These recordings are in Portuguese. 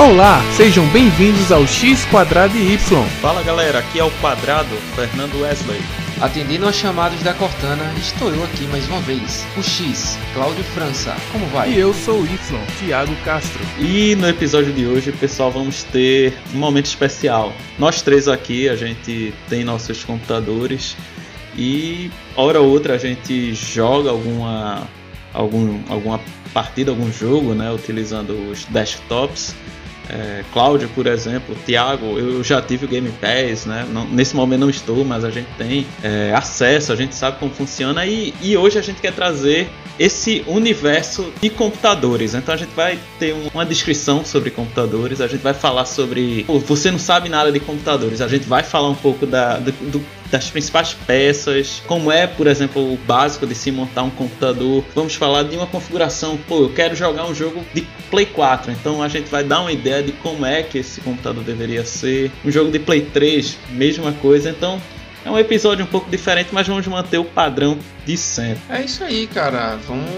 Olá, sejam bem-vindos ao X Quadrado e Y. Fala galera, aqui é o Quadrado, Fernando Wesley. Atendendo aos chamados da Cortana, estou eu aqui mais uma vez. O X, Cláudio França, como vai? E eu sou o Y, Thiago Castro. E no episódio de hoje, pessoal, vamos ter um momento especial. Nós três aqui, a gente tem nossos computadores e hora ou outra a gente joga alguma algum, alguma partida, algum jogo, né, utilizando os desktops. É, Cláudio, por exemplo, Thiago, eu já tive o Game Pass, né? Não, nesse momento não estou, mas a gente tem é, acesso, a gente sabe como funciona e, e, hoje a gente quer trazer esse universo de computadores. Então a gente vai ter uma descrição sobre computadores, a gente vai falar sobre. Pô, você não sabe nada de computadores, a gente vai falar um pouco da, do, do das principais peças, como é, por exemplo, o básico de se montar um computador. Vamos falar de uma configuração, pô, eu quero jogar um jogo de Play 4, então a gente vai dar uma ideia de como é que esse computador deveria ser. Um jogo de Play 3, mesma coisa. Então, é um episódio um pouco diferente, mas vamos manter o padrão de sempre. É isso aí, cara. Vamos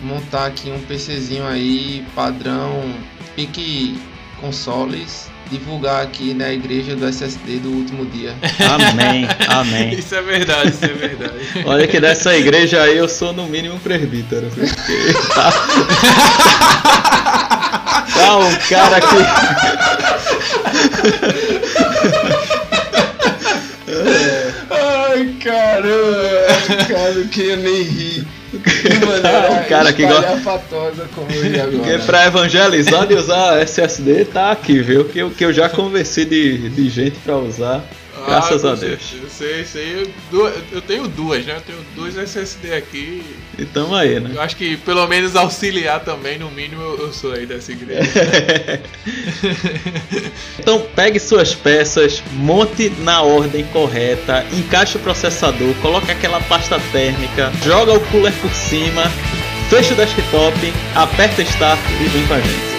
montar aqui um PCzinho aí, padrão, pique consoles divulgar aqui na igreja do SSD do último dia. Amém, amém. Isso é verdade, isso é verdade. Olha que dessa igreja aí eu sou no mínimo presbítero. Porque tá... tá um cara que. Ai, caramba, cara, eu queria nem rir. Mano, o cara que gosta. como eu Porque pra evangelizar de usar SSD tá aqui, viu? Que eu, que eu já convenci de, de gente pra usar. Graças ah, a Deus. Eu sei, sei. Eu, tenho duas, né? Eu tenho dois SSD aqui. E tamo aí, né? Eu acho que pelo menos auxiliar também, no mínimo, eu sou aí dessa igreja. então pegue suas peças, monte na ordem correta, encaixe o processador, coloque aquela pasta térmica, joga o cooler por cima, fecha o desktop, aperta Start e vem com a gente.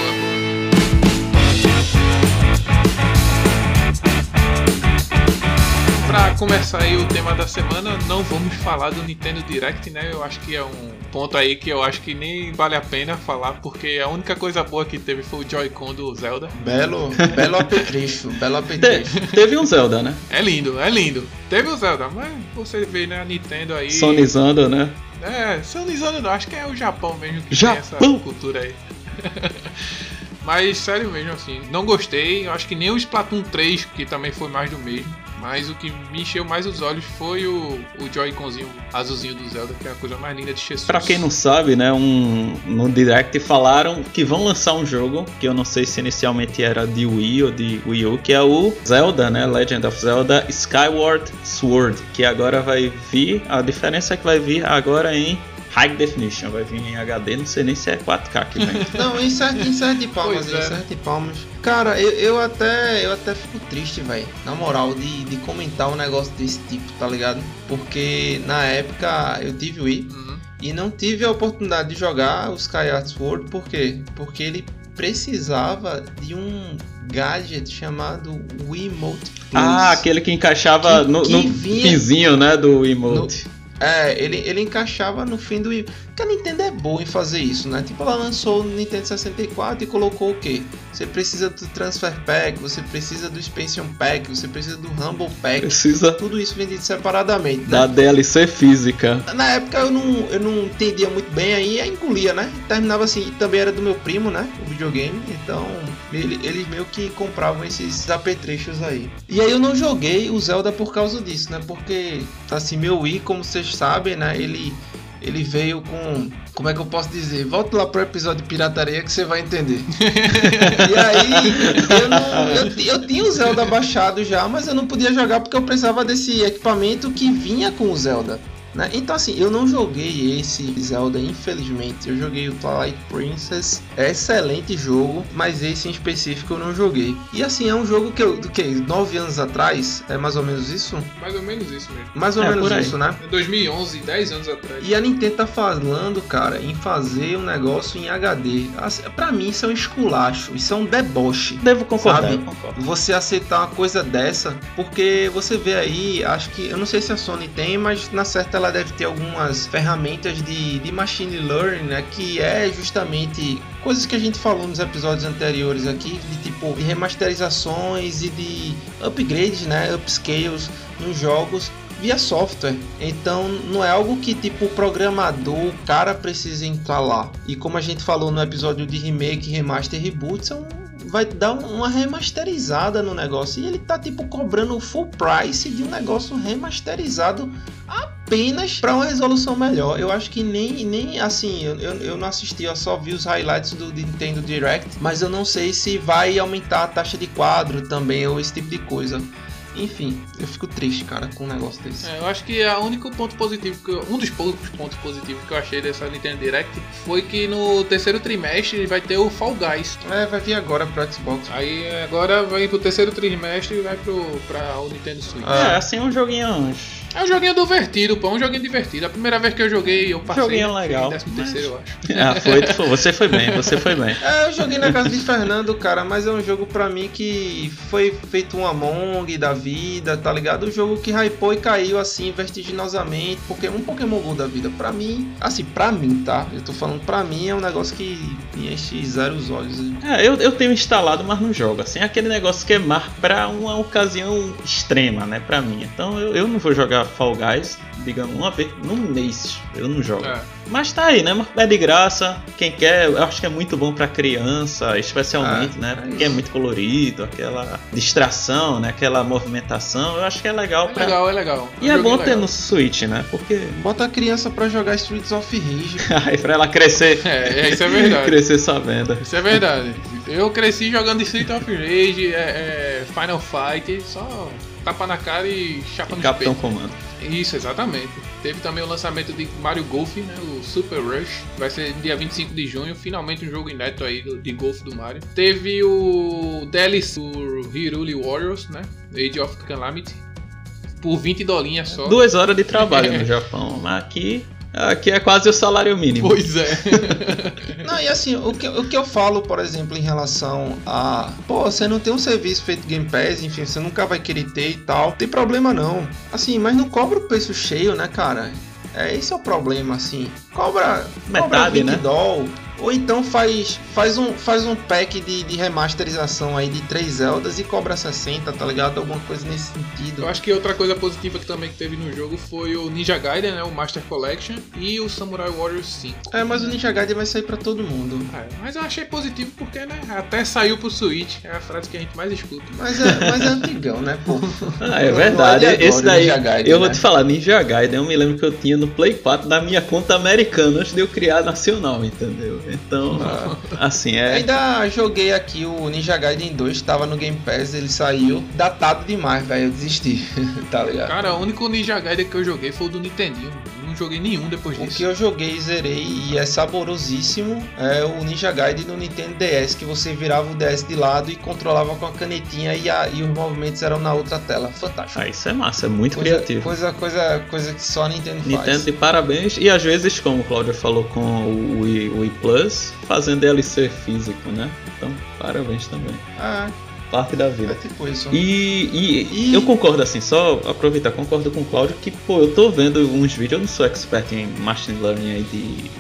Começar aí o tema da semana, não vamos falar do Nintendo Direct, né? Eu acho que é um ponto aí que eu acho que nem vale a pena falar, porque a única coisa boa que teve foi o Joy-Con do Zelda. Belo, belo apetrecho, belo apetrecho. Te, teve um Zelda, né? É lindo, é lindo. Teve o Zelda, mas você vê, né, a Nintendo aí... Sonizando, né? É, sonizando não, acho que é o Japão mesmo que Japão. tem essa cultura aí. mas sério mesmo, assim, não gostei. Eu acho que nem o Splatoon 3, que também foi mais do mesmo. Mas o que me encheu mais os olhos foi o, o Joy-Conzinho azulzinho do Zelda, que é a coisa mais linda de Jesus. Pra quem não sabe, né, um, no Direct falaram que vão lançar um jogo, que eu não sei se inicialmente era de Wii ou de Wii U, que é o Zelda, né, Legend of Zelda Skyward Sword, que agora vai vir, a diferença é que vai vir agora em High Definition, vai vir em HD, não sei nem se é 4K que vem. não, em 7, em 7 palmas, é. em 7 palmas. Cara, eu, eu até eu até fico triste, velho. Na moral, de, de comentar um negócio desse tipo, tá ligado? Porque na época eu tive o Wii uhum. e não tive a oportunidade de jogar o Skyward Sword, por quê? Porque ele precisava de um gadget chamado Wiimote Plus. Ah, aquele que encaixava que, no, que no vinha, pinzinho, né, do Wiimote. No, é, ele, ele encaixava no fim do. Porque a Nintendo é boa em fazer isso, né? Tipo, ela lançou o Nintendo 64 e colocou o quê? Você precisa do Transfer Pack, você precisa do Expansion Pack, você precisa do Humble Pack. Precisa. Tudo isso vendido separadamente. Né? Da DLC física. Na época eu não, eu não entendia muito bem, aí engolia, né? Terminava assim, também era do meu primo, né? O videogame, então ele, eles meio que compravam esses apetrechos aí. E aí eu não joguei o Zelda por causa disso, né? Porque, assim, meu Wii, como vocês sabem, né? Ele ele veio com. Como é que eu posso dizer? Volta lá pro episódio de pirataria que você vai entender. e aí, eu, não, eu, eu, tinha o Zelda baixado já, mas eu não podia jogar porque eu precisava desse equipamento que vinha com o Zelda. Né? Então, assim, eu não joguei esse Zelda, infelizmente. Eu joguei o Twilight Princess. É excelente jogo, mas esse em específico eu não joguei. E assim, é um jogo que eu, do que? Nove anos atrás? É mais ou menos isso? Mais ou menos isso mesmo. Mais ou é, menos isso, né? 2011, 10 anos atrás. E a Nintendo tá falando, cara, em fazer um negócio em HD. Pra mim, isso é um esculacho. Isso é um deboche. Devo concordar. Sabe? Você aceitar uma coisa dessa, porque você vê aí, acho que. Eu não sei se a Sony tem, mas na certa ela deve ter algumas ferramentas de, de machine learning, né, que é justamente coisas que a gente falou nos episódios anteriores aqui, de tipo de remasterizações e de upgrades, né, upscales nos jogos via software. Então não é algo que tipo o programador, o cara precisa lá. E como a gente falou no episódio de remake, remaster, reboot, são vai dar uma remasterizada no negócio. E ele tá tipo cobrando o full price de um negócio remasterizado apenas para uma resolução melhor. Eu acho que nem, nem assim, eu, eu não assisti, eu só vi os highlights do Nintendo Direct, mas eu não sei se vai aumentar a taxa de quadro também ou esse tipo de coisa. Enfim, eu fico triste, cara, com um negócio desse. É, eu acho que o único ponto positivo, que eu, um dos poucos pontos positivos que eu achei dessa Nintendo Direct foi que no terceiro trimestre vai ter o Fall Guys. É, vai vir agora pro Xbox. Aí agora vai pro terceiro trimestre e vai pro, pra o Nintendo Switch. É, assim um joguinho antes. É um joguinho divertido, pô, um joguinho divertido. A primeira vez que eu joguei, eu passei. Joguinho legal. Décimo mas... terceiro, eu acho. Ah, foi, foi, você foi bem, você foi bem. É, eu joguei na casa de Fernando, cara, mas é um jogo pra mim que foi feito um Among da vida, tá ligado? Um jogo que hypou e caiu assim vertiginosamente, porque um Pokémon GO da vida, pra mim, assim, pra mim, tá? Eu tô falando pra mim, é um negócio que me enche zero os olhos. É, eu, eu tenho instalado, mas não jogo. Assim, é aquele negócio que é mar pra uma ocasião extrema, né, pra mim. Então eu, eu não vou jogar Fall Guys digamos, uma vez num mês. Eu não jogo. É. Mas tá aí, né? É de graça. Quem quer, eu acho que é muito bom pra criança, especialmente, é, né? É Porque é muito colorido, aquela distração, né? Aquela movimentação. Eu acho que é legal. É pra... legal, é legal. E é bom ter no Switch, né? Porque. Bota a criança pra jogar Streets of Rage. aí pra ela crescer. É, isso é verdade. crescer sabendo. Isso é verdade. Eu cresci jogando Streets of Rage, é, é Final Fight, só tapa na cara e chapa no Capitão Comando. Isso, exatamente. Teve também o lançamento de Mario Golf, né, o Super Rush, vai ser dia 25 de junho, finalmente um jogo inédito aí de golfe do Mario. Teve o DLC do Hiruli Warriors, né, Age of Calamity, por 20 dolinhas só. Duas horas de trabalho no Japão, mas aqui Aqui é quase o salário mínimo. Pois é. não, e assim, o que, o que eu falo, por exemplo, em relação a. Pô, você não tem um serviço feito Game Pass, enfim, você nunca vai querer ter e tal. Tem problema não. Assim, mas não cobra o preço cheio, né, cara? É, esse é o problema, assim. Cobra. Metade, cobra 20 né? Doll, ou então faz, faz, um, faz um pack de, de remasterização aí de três Zeldas e cobra 60, tá ligado? Alguma coisa nesse sentido. Eu acho que outra coisa positiva que também que teve no jogo foi o Ninja Gaiden, né? O Master Collection e o Samurai Warriors 5. É, mas o Ninja Gaiden vai sair pra todo mundo. É, mas eu achei positivo porque, né? Até saiu pro Switch. É a frase que a gente mais escuta. Mas é, mas é antigão, né, pô? Ah, é verdade. É Esse daí, Gaiden, eu vou né? te falar, Ninja Gaiden, eu me lembro que eu tinha no Play 4 da minha conta americana antes de eu criar nacional, entendeu? Então, assim, é. Ainda joguei aqui o Ninja Gaiden 2, tava no Game Pass, ele saiu datado demais, velho. Eu desisti, tá ligado? Cara, o único Ninja Gaiden que eu joguei foi o do Nintendinho. Não joguei nenhum depois disso. O que eu joguei zerei e é saborosíssimo é o Ninja Gaiden no Nintendo DS, que você virava o DS de lado e controlava com a canetinha e, a, e os movimentos eram na outra tela. Fantástico. Ah, isso é massa, é muito coisa, criativo. Coisa, coisa, coisa que só a Nintendo, Nintendo faz. Nintendo de parabéns e às vezes, como o Claudio falou com o Wii, Wii Plus, fazendo DLC físico, né? Então, parabéns também. Ah, parte da vida. É tipo isso. E, e, e, eu concordo assim, só aproveitar, concordo com o Claudio que, pô, eu tô vendo uns vídeos, eu não sou expert em machine learning aí de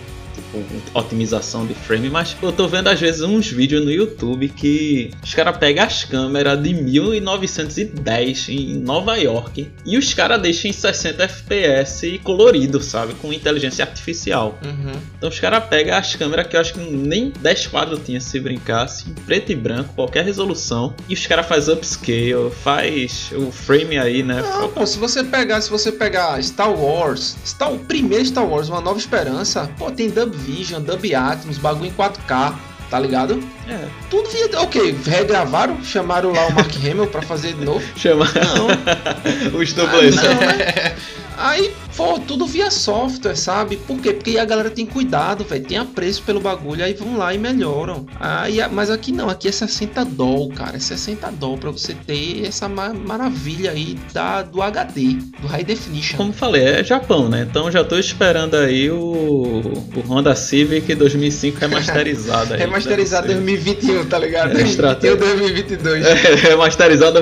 otimização de frame, mas eu tô vendo às vezes uns vídeos no YouTube que os caras pegam as câmeras de 1910 em Nova York e os caras deixam em 60 FPS colorido, sabe? Com inteligência artificial. Uhum. Então os caras pegam as câmeras que eu acho que nem 10 quadros tinha se brincasse, em preto e branco, qualquer resolução, e os caras faz upscale, faz o frame aí, né? Não, pô, se você pegar, se você pegar Star Wars, Star, o primeiro Star Wars, Uma Nova Esperança, pô, tem dub Vision, Dub Atmos, bagulho em 4K, tá ligado? É. Tudo via. Ok, regravaram, chamaram lá o Mark Hamill pra fazer de novo. Chamaram. Os dublês. Ah, não, né? Aí, pô, tudo via software, sabe? Por quê? Porque a galera tem cuidado, velho. Tem apreço pelo bagulho, aí vão lá e melhoram. Aí, mas aqui não, aqui é 60 doll, cara. É 60 doll pra você ter essa maravilha aí da, do HD, do High Definition. Como falei, é Japão, né? Então já tô esperando aí o, o Honda Civic 2005 remasterizado aí. remasterizado 2021, tá ligado? É, 2022. É, remasterizado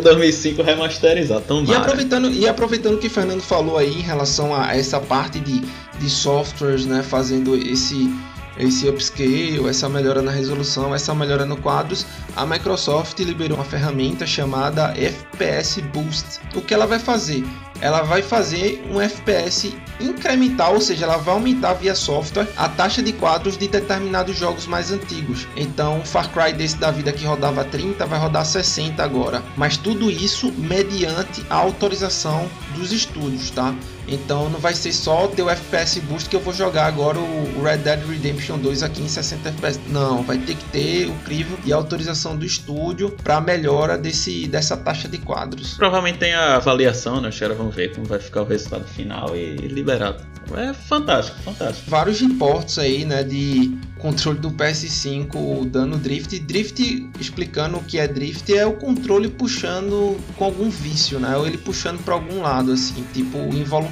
2005 remasterizado. E aproveitando, e aproveitando que Fernando falou aí em relação a essa parte de, de softwares, né, fazendo esse esse upscale, essa melhora na resolução, essa melhora no quadros, a Microsoft liberou uma ferramenta chamada FPS Boost. O que ela vai fazer? Ela vai fazer um FPS incremental, ou seja, ela vai aumentar via software a taxa de quadros de determinados jogos mais antigos. Então, Far Cry desse da vida que rodava 30 vai rodar 60 agora. Mas tudo isso mediante a autorização dos estúdios, tá? Então não vai ser só o FPS Boost que eu vou jogar agora o Red Dead Redemption 2 aqui em 60 FPS. Não, vai ter que ter o crivo e a autorização do estúdio para melhora desse, dessa taxa de quadros. Provavelmente tem a avaliação, né? Os caras vão ver como vai ficar o resultado final e liberado. É fantástico, fantástico. Vários reportes aí, né, de controle do PS5 dando drift. Drift, explicando o que é drift, é o controle puxando com algum vício, né? Ou ele puxando para algum lado, assim, tipo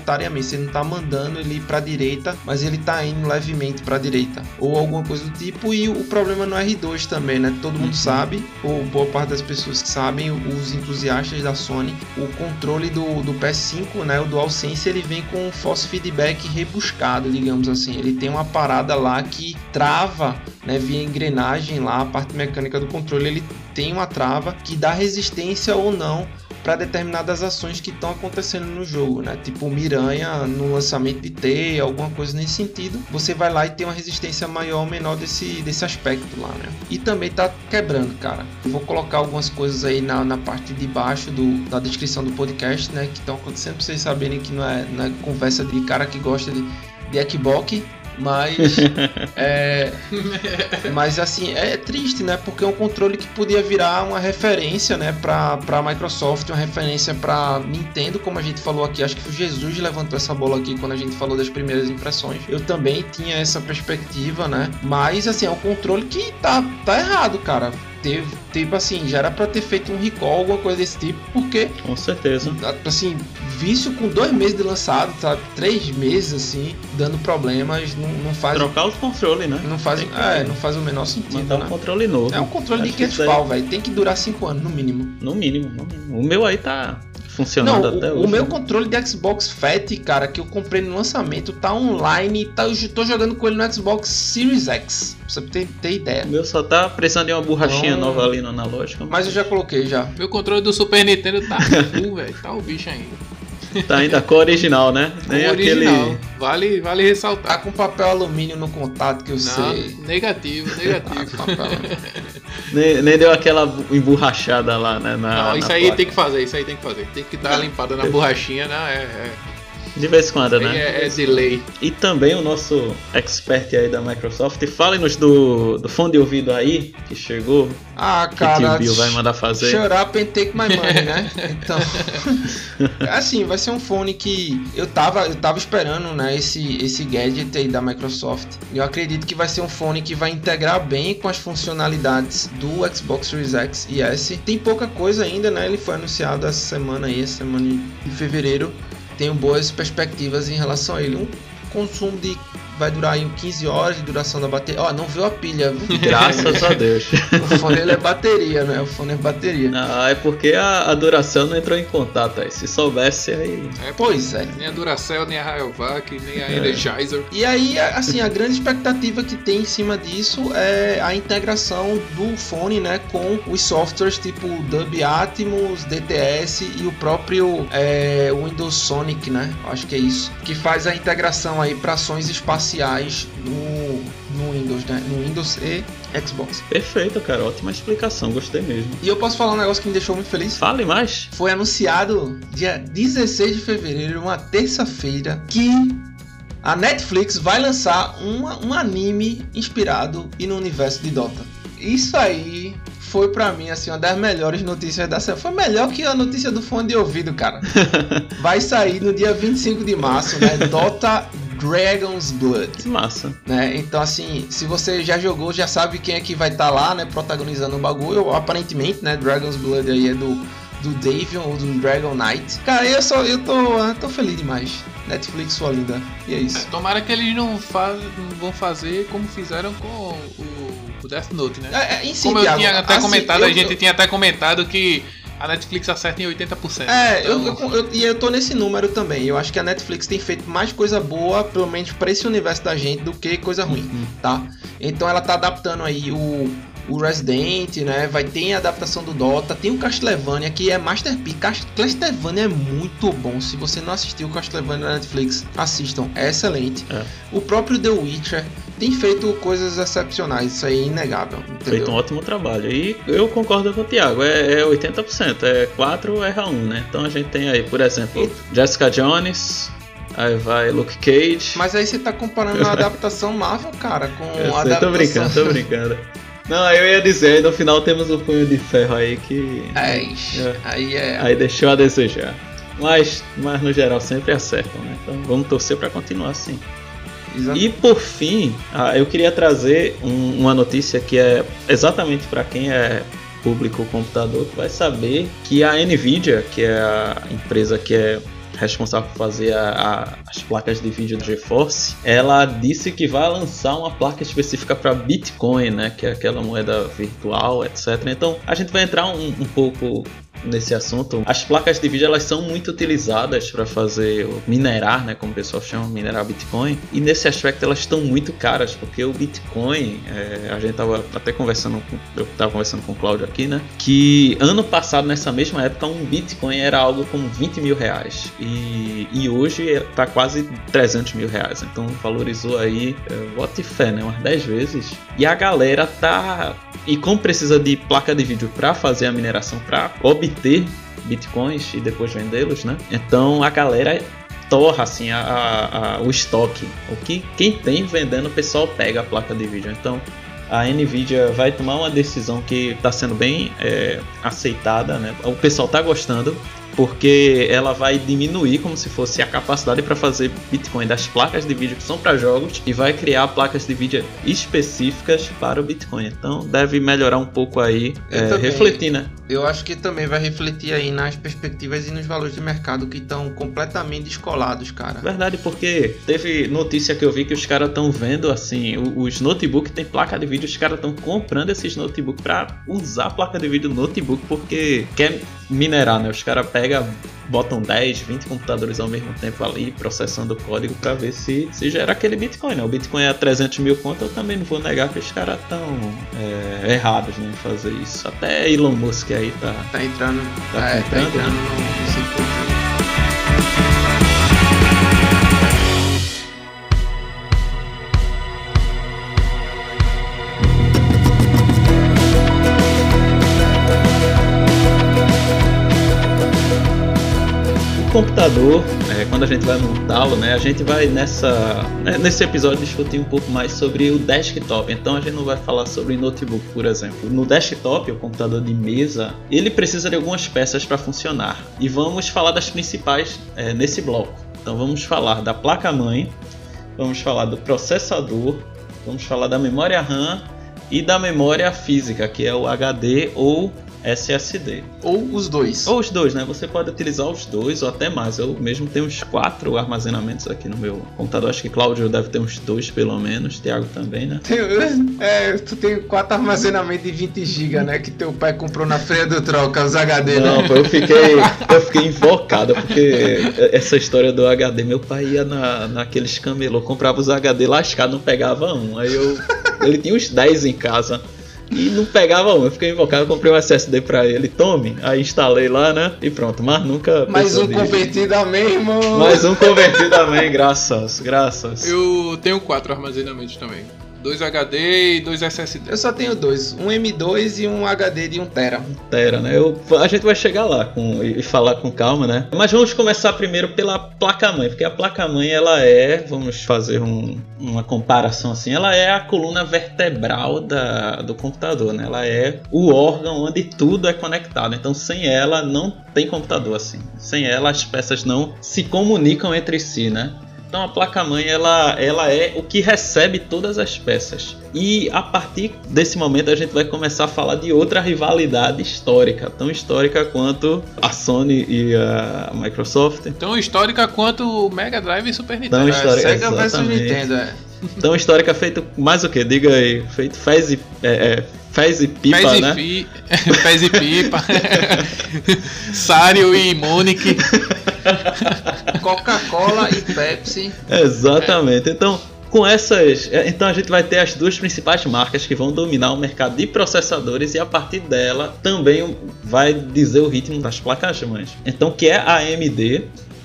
involuntariamente. Você não tá mandando ele para direita, mas ele tá indo levemente para direita, ou alguma coisa do tipo. E o problema no R2 também, né? Todo mundo uhum. sabe, ou boa parte das pessoas que sabem, os entusiastas da Sony, o controle do, do PS5, né? O DualSense, ele vem com force feedback rebuscado, digamos assim. Ele tem uma parada lá que trava, né, via engrenagem lá, a parte mecânica do controle, ele tem uma trava que dá resistência ou não para determinadas ações que estão acontecendo no jogo, né? Tipo Miranha no lançamento de T, alguma coisa nesse sentido. Você vai lá e tem uma resistência maior ou menor desse, desse aspecto lá, né? E também tá quebrando, cara. vou colocar algumas coisas aí na, na parte de baixo do, da descrição do podcast, né? Que estão acontecendo pra vocês saberem que não é, não é conversa de cara que gosta de, de Xbox mas. é, mas assim, é triste, né? Porque é um controle que podia virar uma referência, né? Pra, pra Microsoft, uma referência pra Nintendo, como a gente falou aqui. Acho que o Jesus levantou essa bola aqui quando a gente falou das primeiras impressões. Eu também tinha essa perspectiva, né? Mas assim, é um controle que tá, tá errado, cara teve, tipo assim, já era pra ter feito um recall, alguma coisa desse tipo, porque. Com certeza. Assim, vício com dois meses de lançado, sabe? Três meses, assim, dando problemas, não, não faz. Trocar os controles, né? Não faz, é, não faz o menor sentido. Mandar né? um controle novo. É um controle Acho de 500 pau, velho. Tem que durar cinco anos, no mínimo. No mínimo, no mínimo. O meu aí tá funcionando não, até o, hoje. O meu controle de Xbox Fat, cara, que eu comprei no lançamento, tá online. Tá, eu tô jogando com ele no Xbox Series X. Pra você ter, ter ideia. O meu só tá precisando de uma borrachinha então, nova ali no analógico. Mas eu já coloquei já. Meu controle do Super Nintendo tá full, velho. Tá o bicho ainda. Tá ainda com original, né? Nem com original. Aquele... Vale, vale ressaltar. Tá com papel alumínio no contato que eu Não, sei. Negativo, negativo. nem, nem, deu aquela emborrachada lá, né? Na, Não, isso aí placa. tem que fazer, isso aí tem que fazer. Tem que dar uma limpada na borrachinha, né? É, é. De vez em quando, né? É, é delay. E também o nosso expert aí da Microsoft. Fale-nos do, do fone de ouvido aí, que chegou. Ah, cara. Que o Bill vai mandar fazer. Shut up and take my money, né? Então. assim, vai ser um fone que eu tava, eu tava esperando, né? Esse, esse gadget aí da Microsoft. Eu acredito que vai ser um fone que vai integrar bem com as funcionalidades do Xbox Series X e S. Tem pouca coisa ainda, né? Ele foi anunciado essa semana aí, essa semana de fevereiro tenho boas perspectivas em relação a ele. Um consumo de vai durar aí 15 horas de duração da bateria. Ó, oh, não viu a pilha? Graças a Deus. o fone ele é bateria, né? O fone é bateria. Ah, é porque a, a duração não entrou em contato aí. Se soubesse aí. É, pois é. Nem a Duracell, nem a Rayovac, nem a é. Energizer. E aí, assim, a grande expectativa que tem em cima disso é a integração do fone, né? Com os softwares tipo Dub Atmos, DTS e o próprio é, Windows Sonic, né? Acho que é isso. Que faz a integração aí para ações espaciais espaciais no, no Windows, né? No Windows e Xbox. Perfeito, cara. Ótima explicação. Gostei mesmo. E eu posso falar um negócio que me deixou muito feliz? Fale mais. Foi anunciado dia 16 de fevereiro, uma terça-feira, que a Netflix vai lançar uma, um anime inspirado no universo de Dota. Isso aí foi para mim assim uma das melhores notícias da semana. Foi melhor que a notícia do fone de ouvido, cara. Vai sair no dia 25 de março, né? Dota Dragon's Blood. Que massa. Né? Então, assim, se você já jogou, já sabe quem é que vai estar tá lá, né? Protagonizando o bagulho. Aparentemente, né? Dragon's Blood aí é do, do Davion ou do Dragon Knight. Cara, eu só eu tô, eu tô feliz demais. Netflix sua linda. E é isso. É, tomara que eles não, faz, não vão fazer como fizeram com o, o Death Note, né? É, é, em si, como eu tinha até assim, comentado, eu, a gente eu... tinha até comentado que a Netflix acerta em 80%. É, Então, eu, eu, eu- e eu tô nesse número também. Eu acho que a Netflix tem feito mais coisa boa, pelo menos pra esse universo da gente, do que coisa ruim, tá? Então ela tá adaptando aí o, o Resident, né? Vai ter a adaptação do Dota, tem o Castlevania que é Masterpiece. Cas- Castlevania é muito bom. Se você não assistiu o Castlevania na Netflix, assistam, é excelente. É. O próprio The Witcher tem feito coisas excepcionais, isso aí é inegável, entendeu? Feito um ótimo trabalho. E eu concordo com o Thiago, é, é 80%, é 4 erra 1, né? Então a gente tem aí, por exemplo, Jessica Jones, aí vai Luke Cage. Mas aí você tá comparando a adaptação Marvel, cara, com Eu a sei, adaptação... tô brincando, tô brincando. Não, eu ia dizer, aí no final temos o punho de ferro aí que. É, É. aí é... Aí deixou a desejar. Mas, mas no geral sempre acertam, né? Então vamos torcer pra continuar assim. Exa- E por fim, ah, eu queria trazer um- uma notícia que é exatamente para quem é público computador que vai saber que a Nvidia, que é a empresa que é responsável por fazer a- a- as placas de vídeo do GeForce, ela disse que vai lançar uma placa específica para Bitcoin, né, que é aquela moeda virtual, etc. Então a gente vai entrar um, um pouco nesse assunto. As placas de vídeo elas são muito utilizadas para fazer minerar, né, como o pessoal chama, minerar Bitcoin. E nesse aspecto elas estão muito caras, porque o Bitcoin, é, a gente tava até conversando, com, eu tava conversando com o Cláudio aqui, né, que ano passado nessa mesma época um Bitcoin era algo como 20 mil reais e, e hoje está quase 300 mil reais. Então valorizou aí, é, what fé, né, umas 10 vezes. E a galera tá e como precisa de placa de vídeo para fazer a mineração, para obter bitcoins e depois vendê-los, né? Então a galera torra assim a, a- a- o estoque. O que quem tem vendendo, o pessoal pega a placa de vídeo. Então a Nvidia vai tomar uma decisão que está sendo bem é, aceitada, né? O pessoal está gostando porque ela vai diminuir como se fosse a capacidade para fazer Bitcoin das placas de vídeo que são para jogos e vai criar placas de vídeo específicas para o Bitcoin. Então deve melhorar um pouco aí, é, também. refletir, né? Eu acho que também vai refletir aí nas perspectivas e nos valores de mercado que estão completamente descolados, cara. Verdade, porque teve notícia que eu vi que os caras estão vendo assim, os notebooks tem placa de vídeo, os caras estão comprando esses notebooks para usar a placa de vídeo no notebook porque quer minerar, né? Os caras pegam, botam 10, 20 computadores ao mesmo tempo ali, processando o código para ver se, se gera aquele Bitcoin, né? O Bitcoin é a 300 mil conto, eu também não vou negar que os caras estão errados né, em fazer isso. Até Elon Musk aí tá Tá entrando, Tá é, tá entrando no, no circuito. Computador, é, quando a gente vai montá-lo, né, a gente vai nessa né, nesse episódio discutir um pouco mais sobre o desktop. Então a gente não vai falar sobre notebook, por exemplo. No desktop, o computador de mesa, ele precisa de algumas peças para funcionar. E vamos falar das principais é, nesse bloco. Então vamos falar da placa-mãe, vamos falar do processador, vamos falar da memória RAM e da memória física, que é o HD ou SSD. Ou os dois. Ou os dois, né? Você pode utilizar os dois ou até mais. Eu mesmo tenho uns quatro armazenamentos aqui no meu computador. Acho que Cláudio deve ter uns dois pelo menos. Thiago também, né? É, tu tem quatro armazenamentos de 20 GB, né? Que teu pai comprou na feira do troca, os HD, Não, né? pô, eu fiquei, eu fiquei invocado porque essa história do HD, meu pai ia na, naqueles camelô, comprava os HD lascados, não pegava um. Aí eu, ele tinha uns 10 em casa e não pegava um. Eu fiquei invocado, comprei um SSD pra ele, tome. Aí instalei lá, né? E pronto, mas nunca. Mais um nisso. convertido a mesmo. Mais um convertido também, graças, graças. Eu tenho quatro armazenamentos também. Dois HD e dois SSD. Eu só tenho dois, um M2 e um HD de 1 tera. Tera, né? Eu, a gente vai chegar lá com, e falar com calma, né? Mas vamos começar primeiro pela placa-mãe, porque a placa-mãe ela é, vamos fazer um- uma comparação assim, ela é a coluna vertebral da, do computador, né? Ela é o órgão onde tudo é conectado. Então, sem ela não tem computador assim. Sem ela as peças não se comunicam entre si, né? Então a placa-mãe ela, ela é o que recebe todas as peças. E a partir desse momento a gente vai começar a falar de outra rivalidade histórica, tão histórica quanto a Sony e a Microsoft. Tão histórica quanto o Mega Drive e Super Nintendo. Tão É, histórica, Sega versus. Nintendo, é. Então histórica feito mais o que? Diga aí, feito fez e, é, é, fez e pipa, Fez e, né? fi, fez e pipa. Sário e Monique. Coca-Cola e Pepsi. Exatamente. Então, com essas, é, então a gente vai ter as duas principais marcas que vão dominar o mercado de processadores e a partir dela também vai dizer o ritmo das placas-mães. Então, que é a AMD,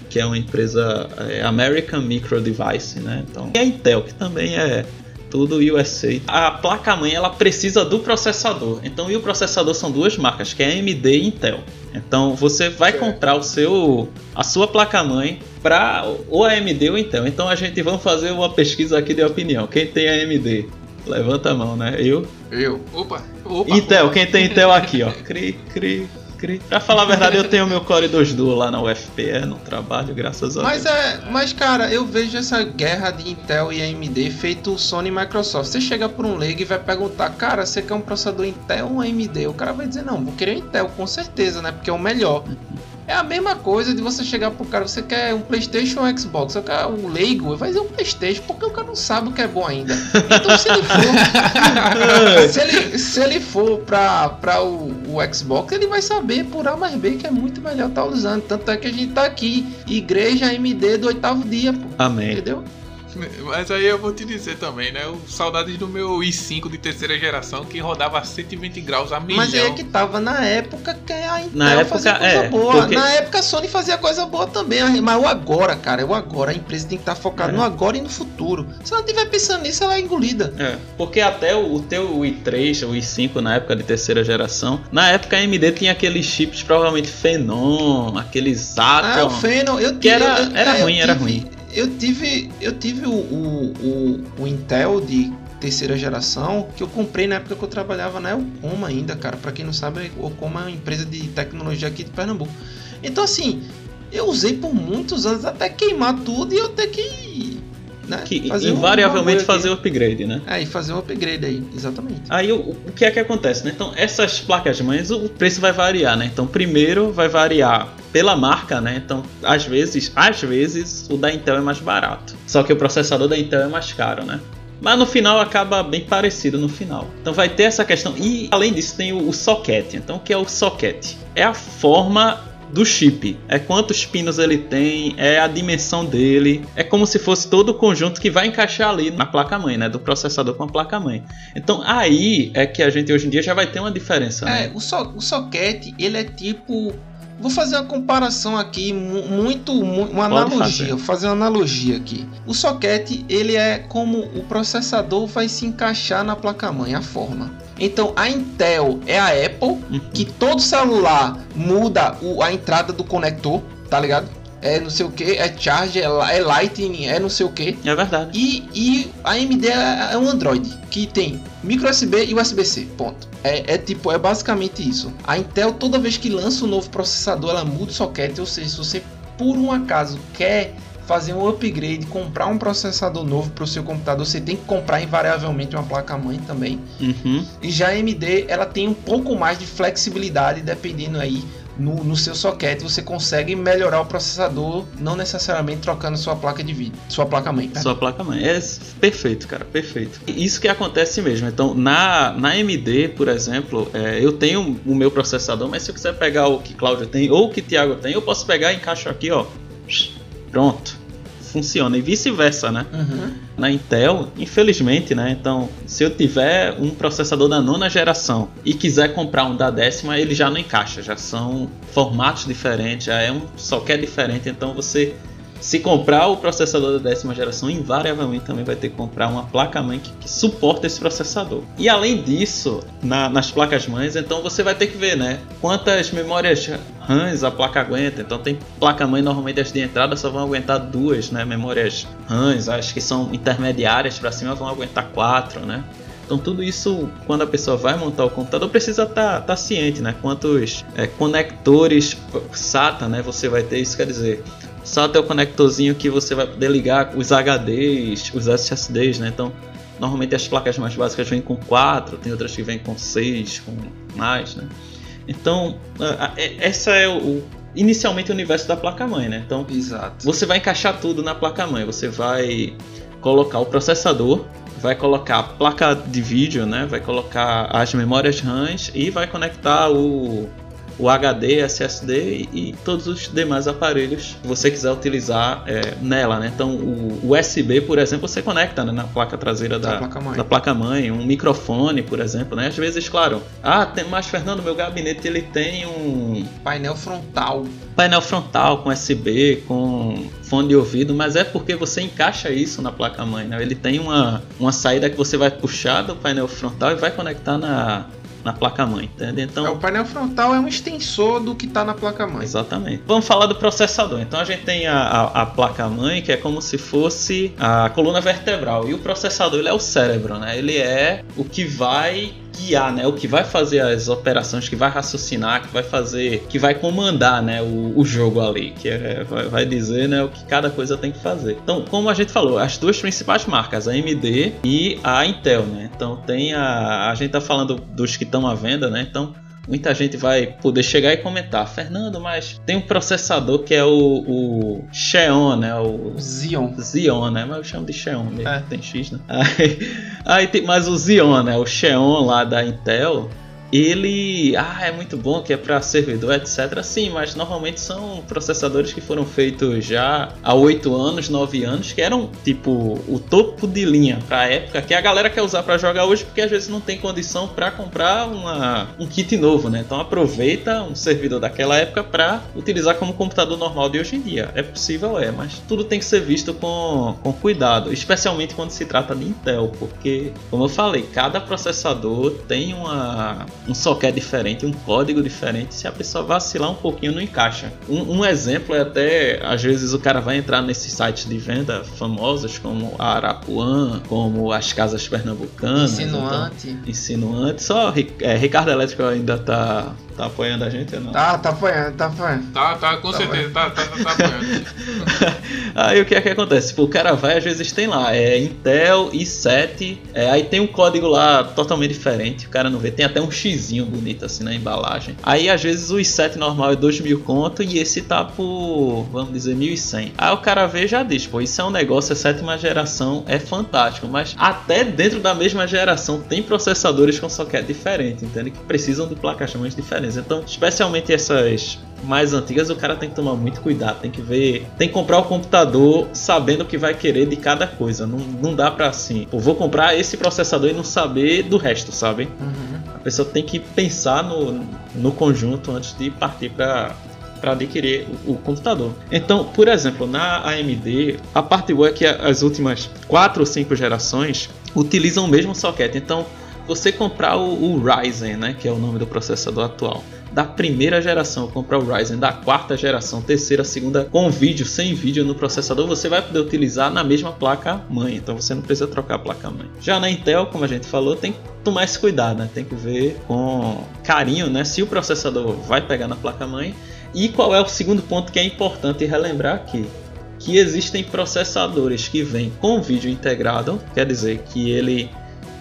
que é uma empresa é, American Micro Device, né? Então, e a Intel, que também é tudo USA. A placa-mãe ela precisa do processador. Então, e o processador são duas marcas, que é AMD e Intel. Então, você vai Certo. comprar o seu a sua placa-mãe para ou AMD ou Intel. Então, a gente vamos fazer uma pesquisa aqui de opinião. Quem tem AMD? Levanta a mão, né? Eu. Eu. Opa, opa. Intel, opa. quem tem Intel aqui, ó. Cri, cri, cri. Pra falar a verdade, eu tenho meu Core 2 Duo lá na UFPE, no trabalho, graças a Mas Deus. é, mas cara, eu vejo essa guerra de Intel e AMD feito Sony e Microsoft. Você chega por um leigo e vai perguntar, cara, você quer um processador Intel ou AMD? O cara vai dizer, não, vou querer Intel, com certeza, né? Porque é o melhor. É a mesma coisa de você chegar pro cara, você quer um Playstation ou um Xbox? Eu quero um leigo, vai dizer um Playstation, porque o cara não sabe o que é bom ainda. Então se ele for, se ele, se ele for pra, pra o, o Xbox, ele vai saber por A mais B que é muito melhor estar usando. Tanto é que a gente tá aqui, Igreja AMD do oitavo dia, pô. Amém. Entendeu? Mas aí eu vou te dizer também, né? O saudades do meu i5 de terceira geração que rodava a 120 graus a milhão. Mas aí é que tava na época que a Intel Na época, fazia coisa é, boa. porque- Na época a Sony fazia coisa boa também. Mas o agora, cara, o agora. A empresa tem que estar focada É. no agora e no futuro. Se ela estiver pensando nisso, ela é engolida. É, porque até o, o teu i3, o i5 na época de terceira geração, na época a AMD tinha aqueles chips provavelmente Phenom, aqueles Ah, Atom. o Feno, eu que era- eu- era eu ruim, era tive- ruim. Eu tive, eu tive o, o, o, o Intel de terceira geração que eu comprei na época que eu trabalhava na Elcoma ainda, cara. Pra quem não sabe, a Elcoma é uma empresa de tecnologia aqui de Pernambuco. Então assim, eu usei por muitos anos até queimar tudo e eu ter que, né, que fazer um invariavelmente bagulho fazer o upgrade, né? É, e fazer um upgrade aí, exatamente. Aí o, o que é que acontece, né? Então, essas placas mães, o preço vai variar, né? Então, primeiro vai variar pela marca, né? Então, às vezes, às vezes o da Intel é mais barato. Só que o processador da Intel é mais caro, né? Mas no final acaba bem parecido no final. Então vai ter essa questão. E além disso tem o, o socket. Então o que é o socket? É a forma do chip. É quantos pinos ele tem, é a dimensão dele. É como se fosse todo o conjunto que vai encaixar ali na placa-mãe, né? Do processador com a placa-mãe. Então aí é que a gente hoje em dia já vai ter uma diferença, né? É, o, so, o socket, ele é tipo. Vou fazer uma comparação aqui, mu- muito, mu- uma Pode analogia. fazer. Vou fazer uma analogia aqui. O socket, ele é como o processador vai se encaixar na placa-mãe, a forma. Então, a Intel é a Apple, Uhum. que todo celular muda o- a entrada do conector, tá ligado? É não sei o que, é charge, é, é lightning, é não sei o que. É verdade. E, e a AMD é é um Android que tem micro USB e USB-C. Ponto. É, é tipo, é basicamente isso. A Intel, toda vez que lança um novo processador, ela muda o socket. Ou seja, se você por um acaso quer fazer um upgrade, comprar um processador novo para o seu computador, você tem que comprar invariavelmente uma placa-mãe também. Uhum. E já a AMD, ela tem um pouco mais de flexibilidade dependendo aí no, no seu socket, você consegue melhorar o processador, não necessariamente trocando sua placa de vídeo, sua placa-mãe. perdão. Sua placa-mãe. É perfeito, cara, perfeito. Isso que acontece mesmo. Então, na, na AMD, por exemplo, é, eu tenho o meu processador, mas se eu quiser pegar o que Cláudio tem ou o que Thiago tem, eu posso pegar e encaixo aqui, ó. Pronto. Funciona. E vice-versa, né? Uhum. Na Intel, infelizmente, né? Então, se eu tiver um processador da nona geração e quiser comprar um da décima, ele já não encaixa. Já são formatos diferentes, já é um socket diferente. Então, você, se comprar o processador da décima geração, invariavelmente também vai ter que comprar uma placa-mãe que, que suporta esse processador. E além disso, na- nas placas-mães, então você vai ter que ver, né? Quantas memórias RAMs a placa aguenta. Então tem placa-mãe normalmente as de entrada só vão aguentar duas, né? Memórias RAMs, acho que são intermediárias para cima vão aguentar quatro, né? Então tudo isso, quando a pessoa vai montar o computador, precisa estar ciente, né? Quantos é, conectores SATA, né? Você vai ter isso quer dizer. SATA é o conectorzinho que você vai poder ligar os HDs, os SSDs, né? Então normalmente as placas mais básicas vêm com quatro, tem outras que vêm com seis, com mais, né? Então é- essa é o, inicialmente o universo da placa mãe, né? Então Exato. você vai encaixar tudo na placa-mãe. Você vai colocar o processador, vai colocar a placa de vídeo, né? Vai colocar as memórias RAMs e vai conectar o o HD, SSD e todos os demais aparelhos que você quiser utilizar é, nela, né? Então o USB, por exemplo, você conecta né, na placa traseira da, da placa-mãe, placa -mãe, um microfone, por exemplo, né? Às vezes, claro, ah, tem, mas Fernando, meu gabinete ele tem um painel frontal, painel frontal com USB, com fone de ouvido, mas é porque você encaixa isso na placa-mãe, né? Ele tem uma, uma saída que você vai puxar do painel frontal e vai conectar na na placa-mãe, entende? Então, é, o painel frontal é um extensor do que está na placa-mãe. Exatamente. Vamos falar do processador. Então a gente tem a, a, a placa-mãe, que é como se fosse a coluna vertebral, e o processador ele é o cérebro, né? Ele é o que vai guiar, né? O que vai fazer as operações, que vai raciocinar, que vai fazer, que vai comandar, né? O, o jogo ali, que é, vai, vai, dizer, né? O que cada coisa tem que fazer. Então, como a gente falou, as duas principais marcas, a AMD e a Intel, né? Então tem a, a gente tá falando dos que estão à venda, né? Então muita gente vai poder chegar e comentar, Fernando, mas tem um processador que é o, o Xeon, né? O Xeon. Xeon, né? Mas eu chamo de Xeon mesmo, é. tem X, né? Aí, aí tem mais o Xeon, né? O Xeon lá da Intel ele ah, é muito bom que é para servidor, etc. Sim, mas normalmente são processadores que foram feitos já há 8 anos, 9 anos, que eram tipo o topo de linha para época que a galera quer usar para jogar hoje porque às vezes não tem condição para comprar uma, um kit novo, né? Então aproveita um servidor daquela época para utilizar como computador normal de hoje em dia. É possível, é, mas tudo tem que ser visto com, com cuidado, especialmente quando se trata de Intel, porque como eu falei, cada processador tem uma um socket diferente, um código diferente. Se a pessoa vacilar um pouquinho, não encaixa. Um, um, exemplo é até, às vezes o cara vai entrar nesses sites de venda famosos, como a Arapuã, como as casas pernambucanas. Insinuante. Então, insinuante. Só é, Ricardo Elétrico ainda tá Tá apoiando a gente ou não? Tá, tá apoiando, tá apoiando. Tá, tá, com tá certeza, tá, tá, tá, tá apoiando. aí o que é que acontece? Tipo, o cara vai, às vezes tem lá, é Intel i7, é, aí tem um código lá totalmente diferente, o cara não vê, tem até um xizinho bonito assim na embalagem. Aí às vezes o i7 normal é 2000 conto e esse tá por, vamos dizer, 1100. Aí o cara vê e já diz, pô, isso é um negócio, é sétima geração, é fantástico, mas até dentro da mesma geração tem processadores com socket diferente, entende? Que precisam de placas-mães diferentes. Então, especialmente essas mais antigas, o cara tem que tomar muito cuidado, tem que ver, tem que comprar o computador sabendo o que vai querer de cada coisa. Não, não dá pra assim, eu vou comprar esse processador e não saber do resto, sabe? Uhum. Pessoa tem que pensar no, no conjunto antes de partir para para adquirir o, o, computador. Então, por exemplo, na AMD, a parte boa é que as últimas 4 ou 5 gerações utilizam o mesmo socket. Então, você comprar o, o, Ryzen, né, que é o nome do processador atual, da primeira geração, comprar o Ryzen da quarta geração, terceira, segunda, com vídeo, sem vídeo no processador, você vai poder utilizar na mesma placa mãe, então você não precisa trocar a placa mãe. Já na Intel, como a gente falou, tem que tomar esse cuidado, né? Tem que ver com carinho, né, se o processador vai pegar na placa mãe e qual é o segundo ponto que é importante relembrar aqui que existem processadores que vêm com vídeo integrado, quer dizer que ele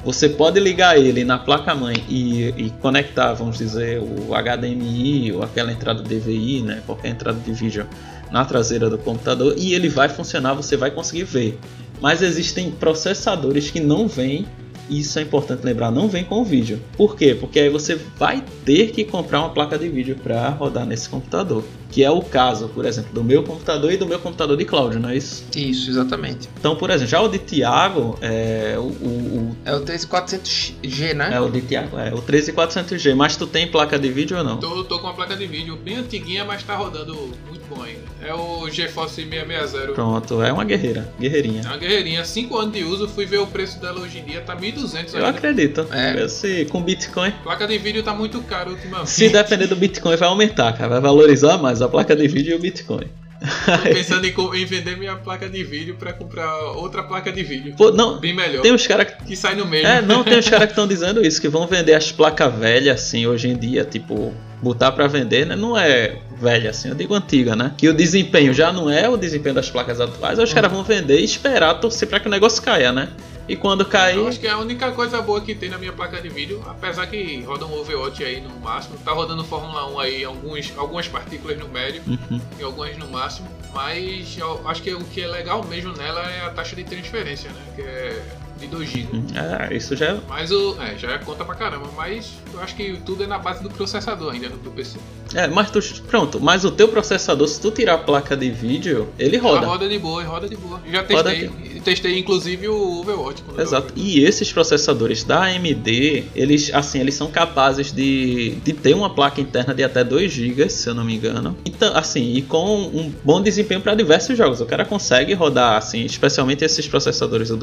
você pode ligar ele na placa-mãe e, e, conectar, vamos dizer, o HDMI ou aquela entrada DVI, né, qualquer entrada de vídeo na traseira do computador e ele vai funcionar, você vai conseguir ver. Mas existem processadores que não vêm isso é importante lembrar, não vem com o vídeo. Por quê? Porque aí você vai ter que comprar uma placa de vídeo para rodar nesse computador. Que é o caso, por exemplo, do meu computador e do meu computador de cloud, não é isso? Isso, exatamente. Então, por exemplo, já o de Thiago é o. o, é o 13400G, né? É o de Thiago, é o 13400G. Mas tu tem placa de vídeo ou não? Tô, tô com uma placa de vídeo bem antiguinha, mas tá rodando muito bom ainda. É o GeForce 660. Pronto, é uma guerreira, guerreirinha. É uma guerreirinha. 5 anos de uso, fui ver o preço dela hoje em dia, tá 1.200 Eu acredito. É. Esse, com Bitcoin. Placa de vídeo tá muito caro ultimamente. Se depender do Bitcoin, vai aumentar, cara. Vai valorizar mais a placa de vídeo e o Bitcoin. Tô pensando em, em, vender minha placa de vídeo para comprar outra placa de vídeo. Pô, não, bem melhor. Tem os caras que sai no meio. É, não, tem os caras que estão dizendo isso, que vão vender as placas velhas assim hoje em dia, tipo, botar para vender, né? Não é velha assim, eu digo antiga, né? Que o desempenho já não é o desempenho das placas atuais, aí os uhum. caras vão vender e esperar torcer para que o negócio caia, né? E quando cair. Eu acho que é a única coisa boa que tem na minha placa de vídeo, apesar que roda um Overwatch aí no máximo, tá rodando Fórmula 1 aí alguns, algumas partículas no médio uhum. e algumas no máximo. Mas eu acho que o que é legal mesmo nela é a taxa de transferência, né? Que é de 2 GB. É, isso já é Mas o. É, já é conta pra caramba. Mas eu acho que tudo é na base do processador ainda do PC. É, mas tu, pronto, mas o teu processador, se tu tirar a placa de vídeo, ele Ela roda. roda de boa, roda de boa. Já Roda testei. Testei inclusive o Overwatch. eu Exato. E esses processadores da AMD, eles assim, eles são capazes de, de ter uma placa interna de até 2 GB, se eu não me engano. Então, assim, e com um bom desempenho para diversos jogos. O cara consegue rodar assim, especialmente esses processadores do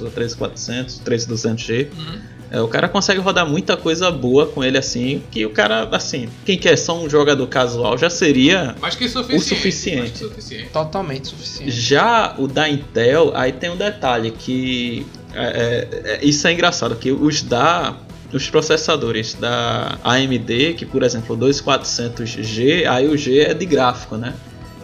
2400, o 3400, o 3200G. Uhum. É, o cara consegue rodar muita coisa boa com ele assim, que o cara, assim, quem quer só um jogador casual já seria suficiente. suficiente. Mais que suficiente. Totalmente suficiente. já o da Intel, aí tem um detalhe que é, é, é- isso é engraçado, que os da os processadores da AMD, que por exemplo o 2400G, aí o G é de gráfico, né?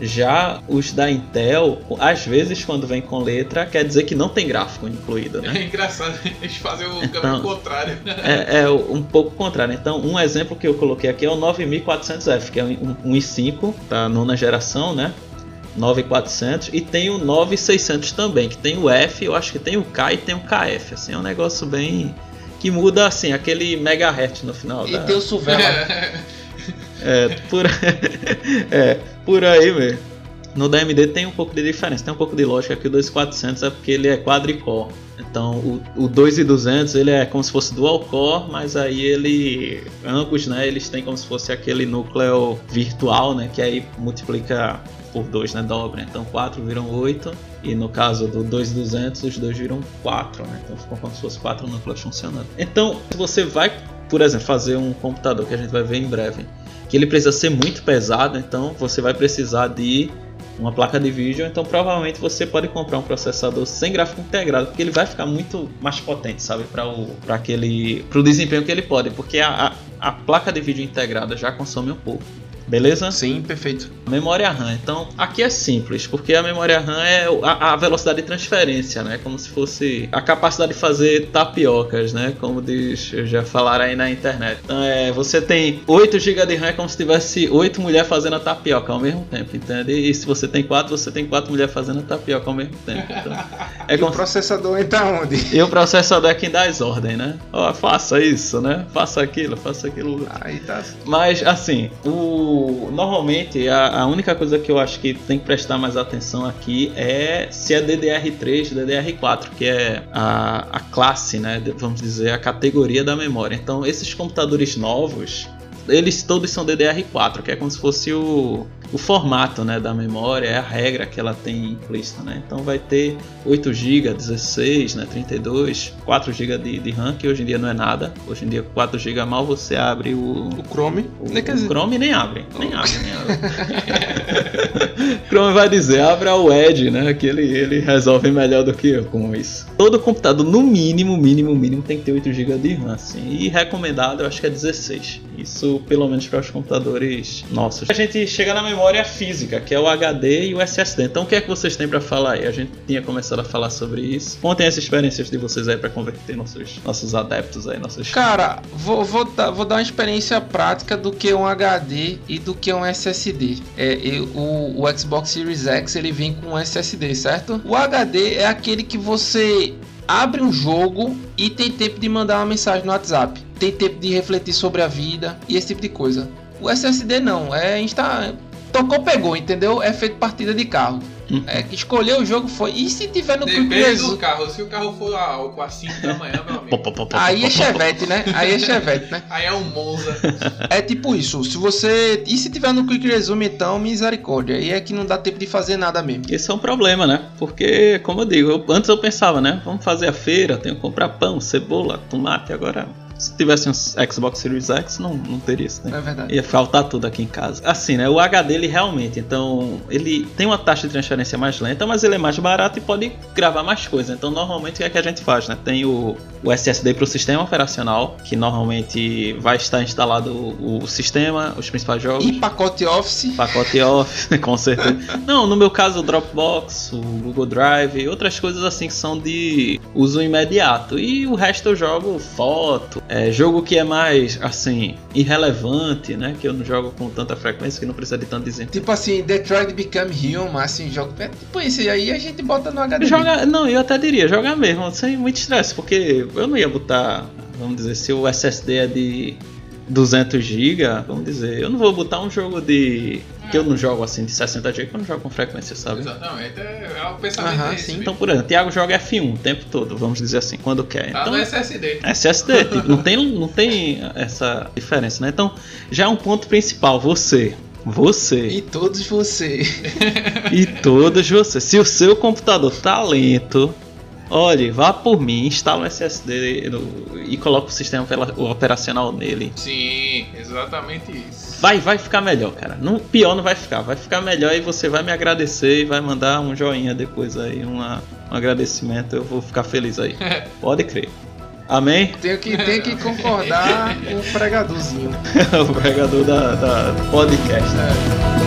Já os da Intel, às vezes quando vem com letra, quer dizer que não tem gráfico incluído, né? É engraçado eles fazem o Então- caminho contrário. É, é um pouco contrário. Então, um exemplo que eu coloquei aqui é o 9400F, que é um, um i5 da nona geração, né? 9400 e tem o 9600 também, que tem o F, eu acho que tem o K e tem o KF, assim, é um negócio bem que muda assim, aquele megahertz no final E da... tem o Suvela. É, por, é, por aí mesmo. No da AMD tem um pouco de diferença, tem um pouco de lógica que o 2400 é porque ele é quadricore. Então o, o 2200 ele é como se fosse dual core, mas aí ele ambos, né, eles têm como se fosse aquele núcleo virtual, né, que aí multiplica por 2, né, dobra. Então 4 viram 8 e no caso do 2200 os dois viram 4, né? Então ficam como se fosse quatro núcleos funcionando. Então, se você vai, por exemplo, fazer um computador que a gente vai ver em breve, que ele precisa ser muito pesado, então você vai precisar de uma placa de vídeo, então provavelmente você pode comprar um processador sem gráfico integrado, porque ele vai ficar muito mais potente, sabe, para o para aquele para o desempenho que ele pode, porque a, a placa de vídeo integrada já consome um pouco. Beleza? Sim, perfeito. Memória RAM. Então, aqui é simples, porque a memória RAM é o- a, a velocidade de transferência, né? Como se fosse a capacidade de fazer tapiocas, né? Como diz, já falaram aí na internet. Então, é, você tem 8 GB de RAM, é como se tivesse 8 mulheres fazendo a tapioca ao mesmo tempo, entende? E se você tem 4, você tem 4 mulheres fazendo a tapioca ao mesmo tempo. Então, é E o como se processador entra onde? e o processador é quem dá as ordens, né? Ó, faça isso, né? Faça aquilo, faça aquilo. Aí tá. Mas assim, o normalmente a, a única coisa que eu acho que tem que prestar mais atenção aqui é se é DDR3, DDR4, que é a, a classe, né? Vamos dizer, a categoria da memória. Então, esses computadores novos, eles todos são DDR4, que é como se fosse o, o formato né, da memória, é a regra que ela tem implícita. Né? Então vai ter 8 GB, 16, né, 32, 4 GB de, de RAM, que hoje em dia não é nada. Hoje em dia 4 GB mal você abre o, O Chrome. o, quer o dizer, Chrome nem abre, nem abre, nem abre. Chrome vai dizer, abra o Edge, né? Que ele, ele resolve melhor do que eu com isso. Todo computador, no mínimo, mínimo, mínimo, tem que ter 8 GB de RAM, assim. E recomendado, eu acho que é 16. Isso, pelo menos, para os computadores nossos. A gente chega na memória física, que é o HD e o SSD. Então, o que é que vocês têm para falar aí? A gente tinha começado a falar sobre isso. Contem as experiências de vocês aí para converter nossos, nossos adeptos aí, nossos... Cara, vou, vou, dar, vou dar uma experiência prática do que um HD e do que um SSD. É, e o, o Xbox Series X ele vem com um SSD, certo? O HD é aquele que você abre um jogo e tem tempo de mandar uma mensagem no WhatsApp. Tem tempo de refletir sobre a vida e esse tipo de coisa. O SSD não, é insta... Tocou, pegou, entendeu? É feito partida de carro. Uhum. É que escolheu o jogo foi. E se tiver no Quick Depende do Resume? carro. Se o carro for álcool às 5 da manhã, meu amigo. Pô, pô, pô, pô, Aí é chevette, né? Aí é chevette, né? Aí é um Monza. É tipo isso. Se você. E se tiver no Quick Resume, então, misericórdia. Aí é que não dá tempo de fazer nada mesmo. Esse é um problema, né? Porque, como eu digo, eu- antes eu pensava, né? Vamos fazer a feira, tenho que comprar pão, cebola, tomate. Agora, se tivesse um Xbox Series X, não, não teria isso, né? É verdade. Ia faltar tudo aqui em casa. Assim, né? O HD ele realmente, então, ele tem uma taxa de transferência mais lenta, mas ele é mais barato e pode gravar mais coisas. Então, normalmente o que é que a gente faz, né? Tem o, o SSD para o sistema operacional, que normalmente vai estar instalado o, o sistema, os principais jogos. E pacote Office. Pacote Office, com certeza. Não, no meu caso, o Dropbox, o Google Drive, outras coisas assim que são de uso imediato. E o resto eu jogo foto, É, jogo que é mais, assim, irrelevante, né? Que eu não jogo com tanta frequência, que não precisa de tanto desempenho. Tipo assim, Detroit Become Human, assim, jogo. É tipo esse aí a gente bota no HD. Joga, não, eu até diria, jogar mesmo, sem muito estresse, porque eu não ia botar, vamos dizer, se o SSD é de 200 GB, vamos dizer, eu não vou botar um jogo de que eu não jogo assim de 60 GB, que eu não jogo com frequência, sabe? Exatamente, é, é o pensamento Aham, desse. sim. Então, por exemplo, Thiago joga F1 o tempo todo, vamos dizer assim, quando quer. Tá Então, no SSD. SSD, tipo, não tem, não tem essa diferença, né? Então, já é um ponto principal, você. Você E todos você. e todos vocês. Se o seu computador tá lento, olhe, vá por mim, instala um SSD no- e coloca o sistema opera- operacional nele. Sim, exatamente isso. Vai, vai ficar melhor, cara. Não, pior não vai ficar. Vai ficar melhor e você vai me agradecer e vai mandar um joinha depois aí, uma, um agradecimento. Eu vou ficar feliz aí. Pode crer. Amém? Tenho que, tenho que concordar com o pregadorzinho. o pregador da, da podcast. Nesse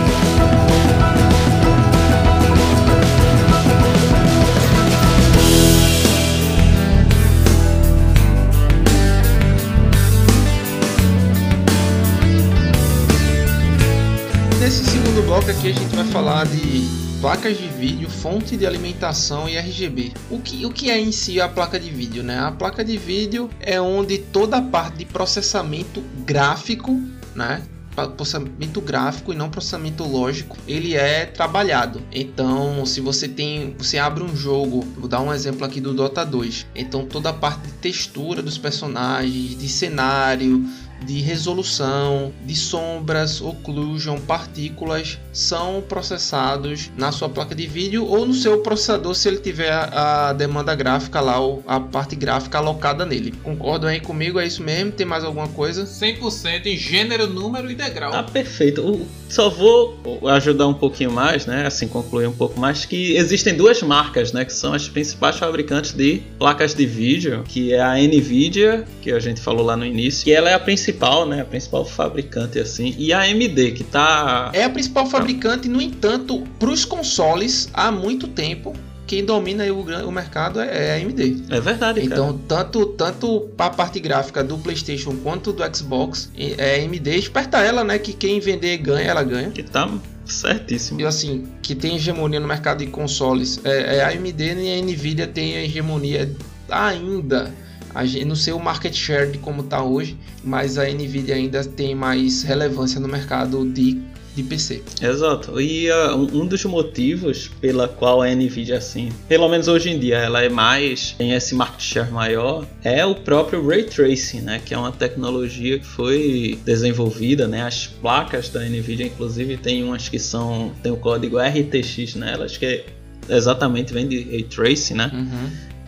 bloco aqui a gente vai falar de placas de vídeo, fonte de alimentação e RGB. O que, o que é em si a placa de vídeo? Né? A placa de vídeo é onde toda a parte de processamento gráfico, né? processamento gráfico e não processamento lógico, ele é trabalhado. Então, se você tem, você abre um jogo, vou dar um exemplo aqui do Dota 2. Então, toda a parte de textura dos personagens, de cenário, de resolução, de sombras, occlusion, partículas são processados na sua placa de vídeo ou no seu processador se ele tiver a, demanda gráfica lá, ou a parte gráfica alocada nele. Concordam aí comigo? É isso mesmo? Tem mais alguma coisa? 100% em gênero, número e degrau. Ah, perfeito. O- Só vou ajudar um pouquinho mais, né? Assim, concluir um pouco mais, que existem duas marcas, né? Que são as principais fabricantes de placas de vídeo, que é a Nvidia, que a gente falou lá no início, que ela é a principal, né? A principal fabricante, assim, e a AMD, que tá... É a principal fabricante, no entanto, para os consoles há muito tempo. Quem domina o, o mercado é é a AMD. É verdade, cara. Então, tanto, tanto para a parte gráfica do PlayStation quanto do Xbox, é AMD. Esperta ela, né? Que quem vender ganha, ela ganha. Que tá certíssimo. E assim, que tem hegemonia no mercado de consoles. É, é a AMD e a Nvidia tem a hegemonia ainda. Gente, não sei o market share de como tá hoje, mas a Nvidia ainda tem mais relevância no mercado de, de PC. Exato. E ah, um dos motivos pela qual a Nvidia assim, pelo menos hoje em dia, ela é mais tem esse market share maior, é o próprio ray tracing, né, que é uma tecnologia que foi desenvolvida, né, as placas da Nvidia inclusive tem umas que são tem o código RTX nelas que é- exatamente vem de ray tracing, né?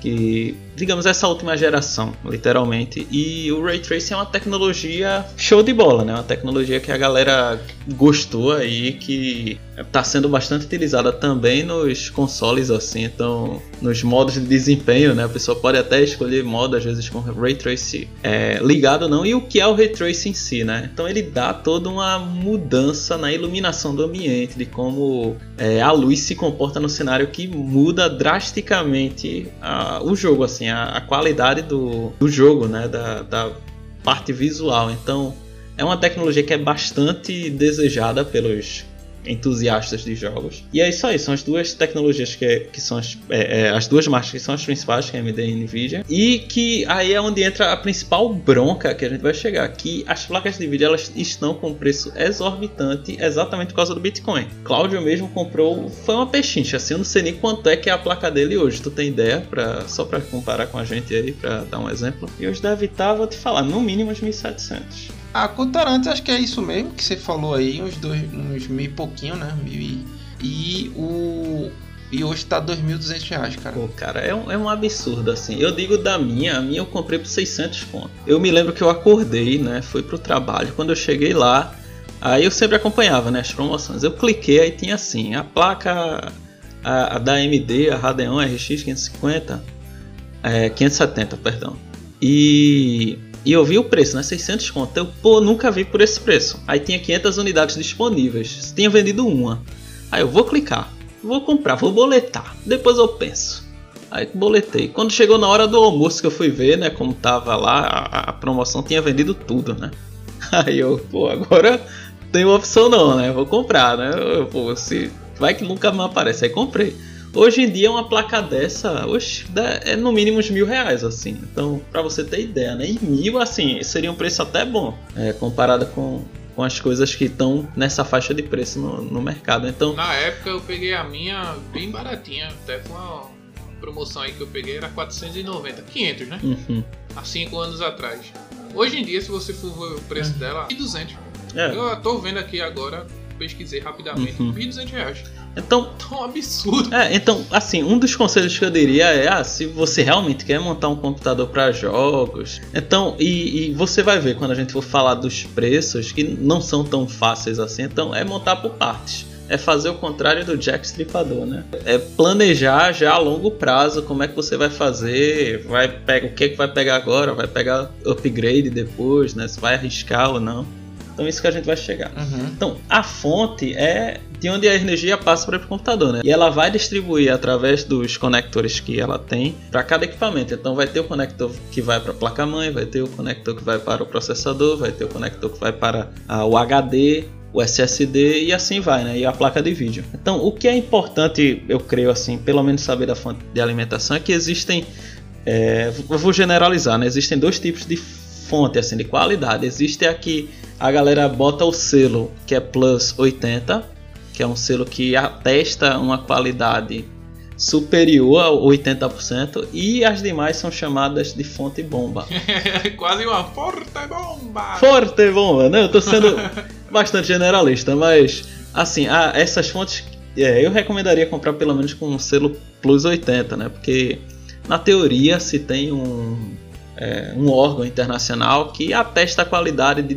que digamos essa última geração, literalmente. E o ray tracing é uma tecnologia show de bola, né? Uma tecnologia que a galera gostou aí, que está sendo bastante utilizada também nos consoles assim, então nos modos de desempenho, né? A pessoa pode até escolher modo às vezes com ray tracing é, ligado ou não. E o que é o ray tracing em si, né? Então ele dá toda uma mudança na iluminação do ambiente, de como é, a luz se comporta no cenário que muda drasticamente a- o jogo, assim, a, a qualidade do, do jogo, né, da, da parte visual. Então é uma tecnologia que é bastante desejada pelos entusiastas de jogos. E é isso aí, são as duas tecnologias que, que são as, é, é, as duas marcas que são as principais, que é a AMD e a Nvidia. E que aí é onde entra a principal bronca que a gente vai chegar, que as placas de vídeo elas estão com preço exorbitante exatamente por causa do Bitcoin. Cláudio mesmo comprou, foi uma pechincha, assim, eu não sei nem quanto é que é a placa dele hoje. Tu tem ideia pra, só para comparar com a gente aí, para dar um exemplo? E hoje deve estar, vou te falar, no mínimo uns 1700. A Cotarantes acho que é isso mesmo que você falou aí, uns, dois, uns mil e pouquinho, né? Mil e, e o. E hoje tá 2.200 reais, cara. Pô, cara, é um, é um absurdo assim. Eu digo da minha, a minha eu comprei por 600 conto. Eu me lembro que eu acordei, né? Fui pro trabalho. Quando eu cheguei lá, aí eu sempre acompanhava, né? As promoções. Eu cliquei, aí tinha assim: a placa a, a da AMD, a Radeon RX 550, é, 570, perdão. E, e eu vi o preço, né? 600 conto. Eu, pô, nunca vi por esse preço. Aí tinha 500 unidades disponíveis. Tinha vendido uma. Aí eu vou clicar. Vou comprar, vou boletar. Depois eu penso. Aí boletei. Quando chegou na hora do almoço que eu fui ver, né, como tava lá, a, a promoção tinha vendido tudo, né? Aí eu, pô, agora tem opção não, né? Vou comprar, né? Eu, pô, se vai que nunca mais aparece. Aí comprei. Hoje em dia uma placa dessa, oxe, é no mínimo uns mil reais, assim. Então, pra você ter ideia, né? E mil, assim, seria um preço até bom, é, comparado com, com as coisas que estão nessa faixa de preço no, no mercado. Então, Na época eu peguei a minha bem baratinha, até com uma promoção aí que eu peguei era 490, 500, né? uhum, Há 5 anos atrás. Hoje em dia, se você for ver o preço dela, 1.200. é. Eu tô vendo aqui agora, pesquisei rapidamente, Uhum. 1.200 reais. Então, Tão absurdo. É, então, assim, um dos conselhos que eu diria é, ah, se você realmente quer montar um computador para jogos, então, e, e você vai ver quando a gente for falar dos preços, que não são tão fáceis assim, então é montar por partes. É fazer o contrário do Jack Stripador, né? É planejar já a longo prazo como é que você vai fazer, vai pegar o que, é que vai pegar agora, vai pegar upgrade depois, né? Se vai arriscar ou não. Então isso que a gente vai chegar. Uhum. Então, a fonte é de onde a energia passa para o computador, né? E ela vai distribuir através dos conectores que ela tem para cada equipamento. Então, vai ter o conector que vai para a placa-mãe, vai ter o conector que vai para o processador, vai ter o conector que vai para o HD, o SSD e assim vai, né? E a placa de vídeo. Então, o que é importante, eu creio assim, pelo menos saber da fonte de alimentação, é que existem, é, eu vou generalizar, né? Existem dois tipos de fonte, assim, de qualidade. Existe a que a galera bota o selo que é Plus 80, que é um selo que atesta uma qualidade superior a 80%, e as demais são chamadas de fonte bomba. Quase uma forte bomba. Forte bomba, né? Eu tô sendo bastante generalista, mas assim, ah, essas fontes é, eu recomendaria comprar pelo menos com um selo Plus 80, né? Porque na teoria se tem um, é, um órgão internacional que atesta a qualidade de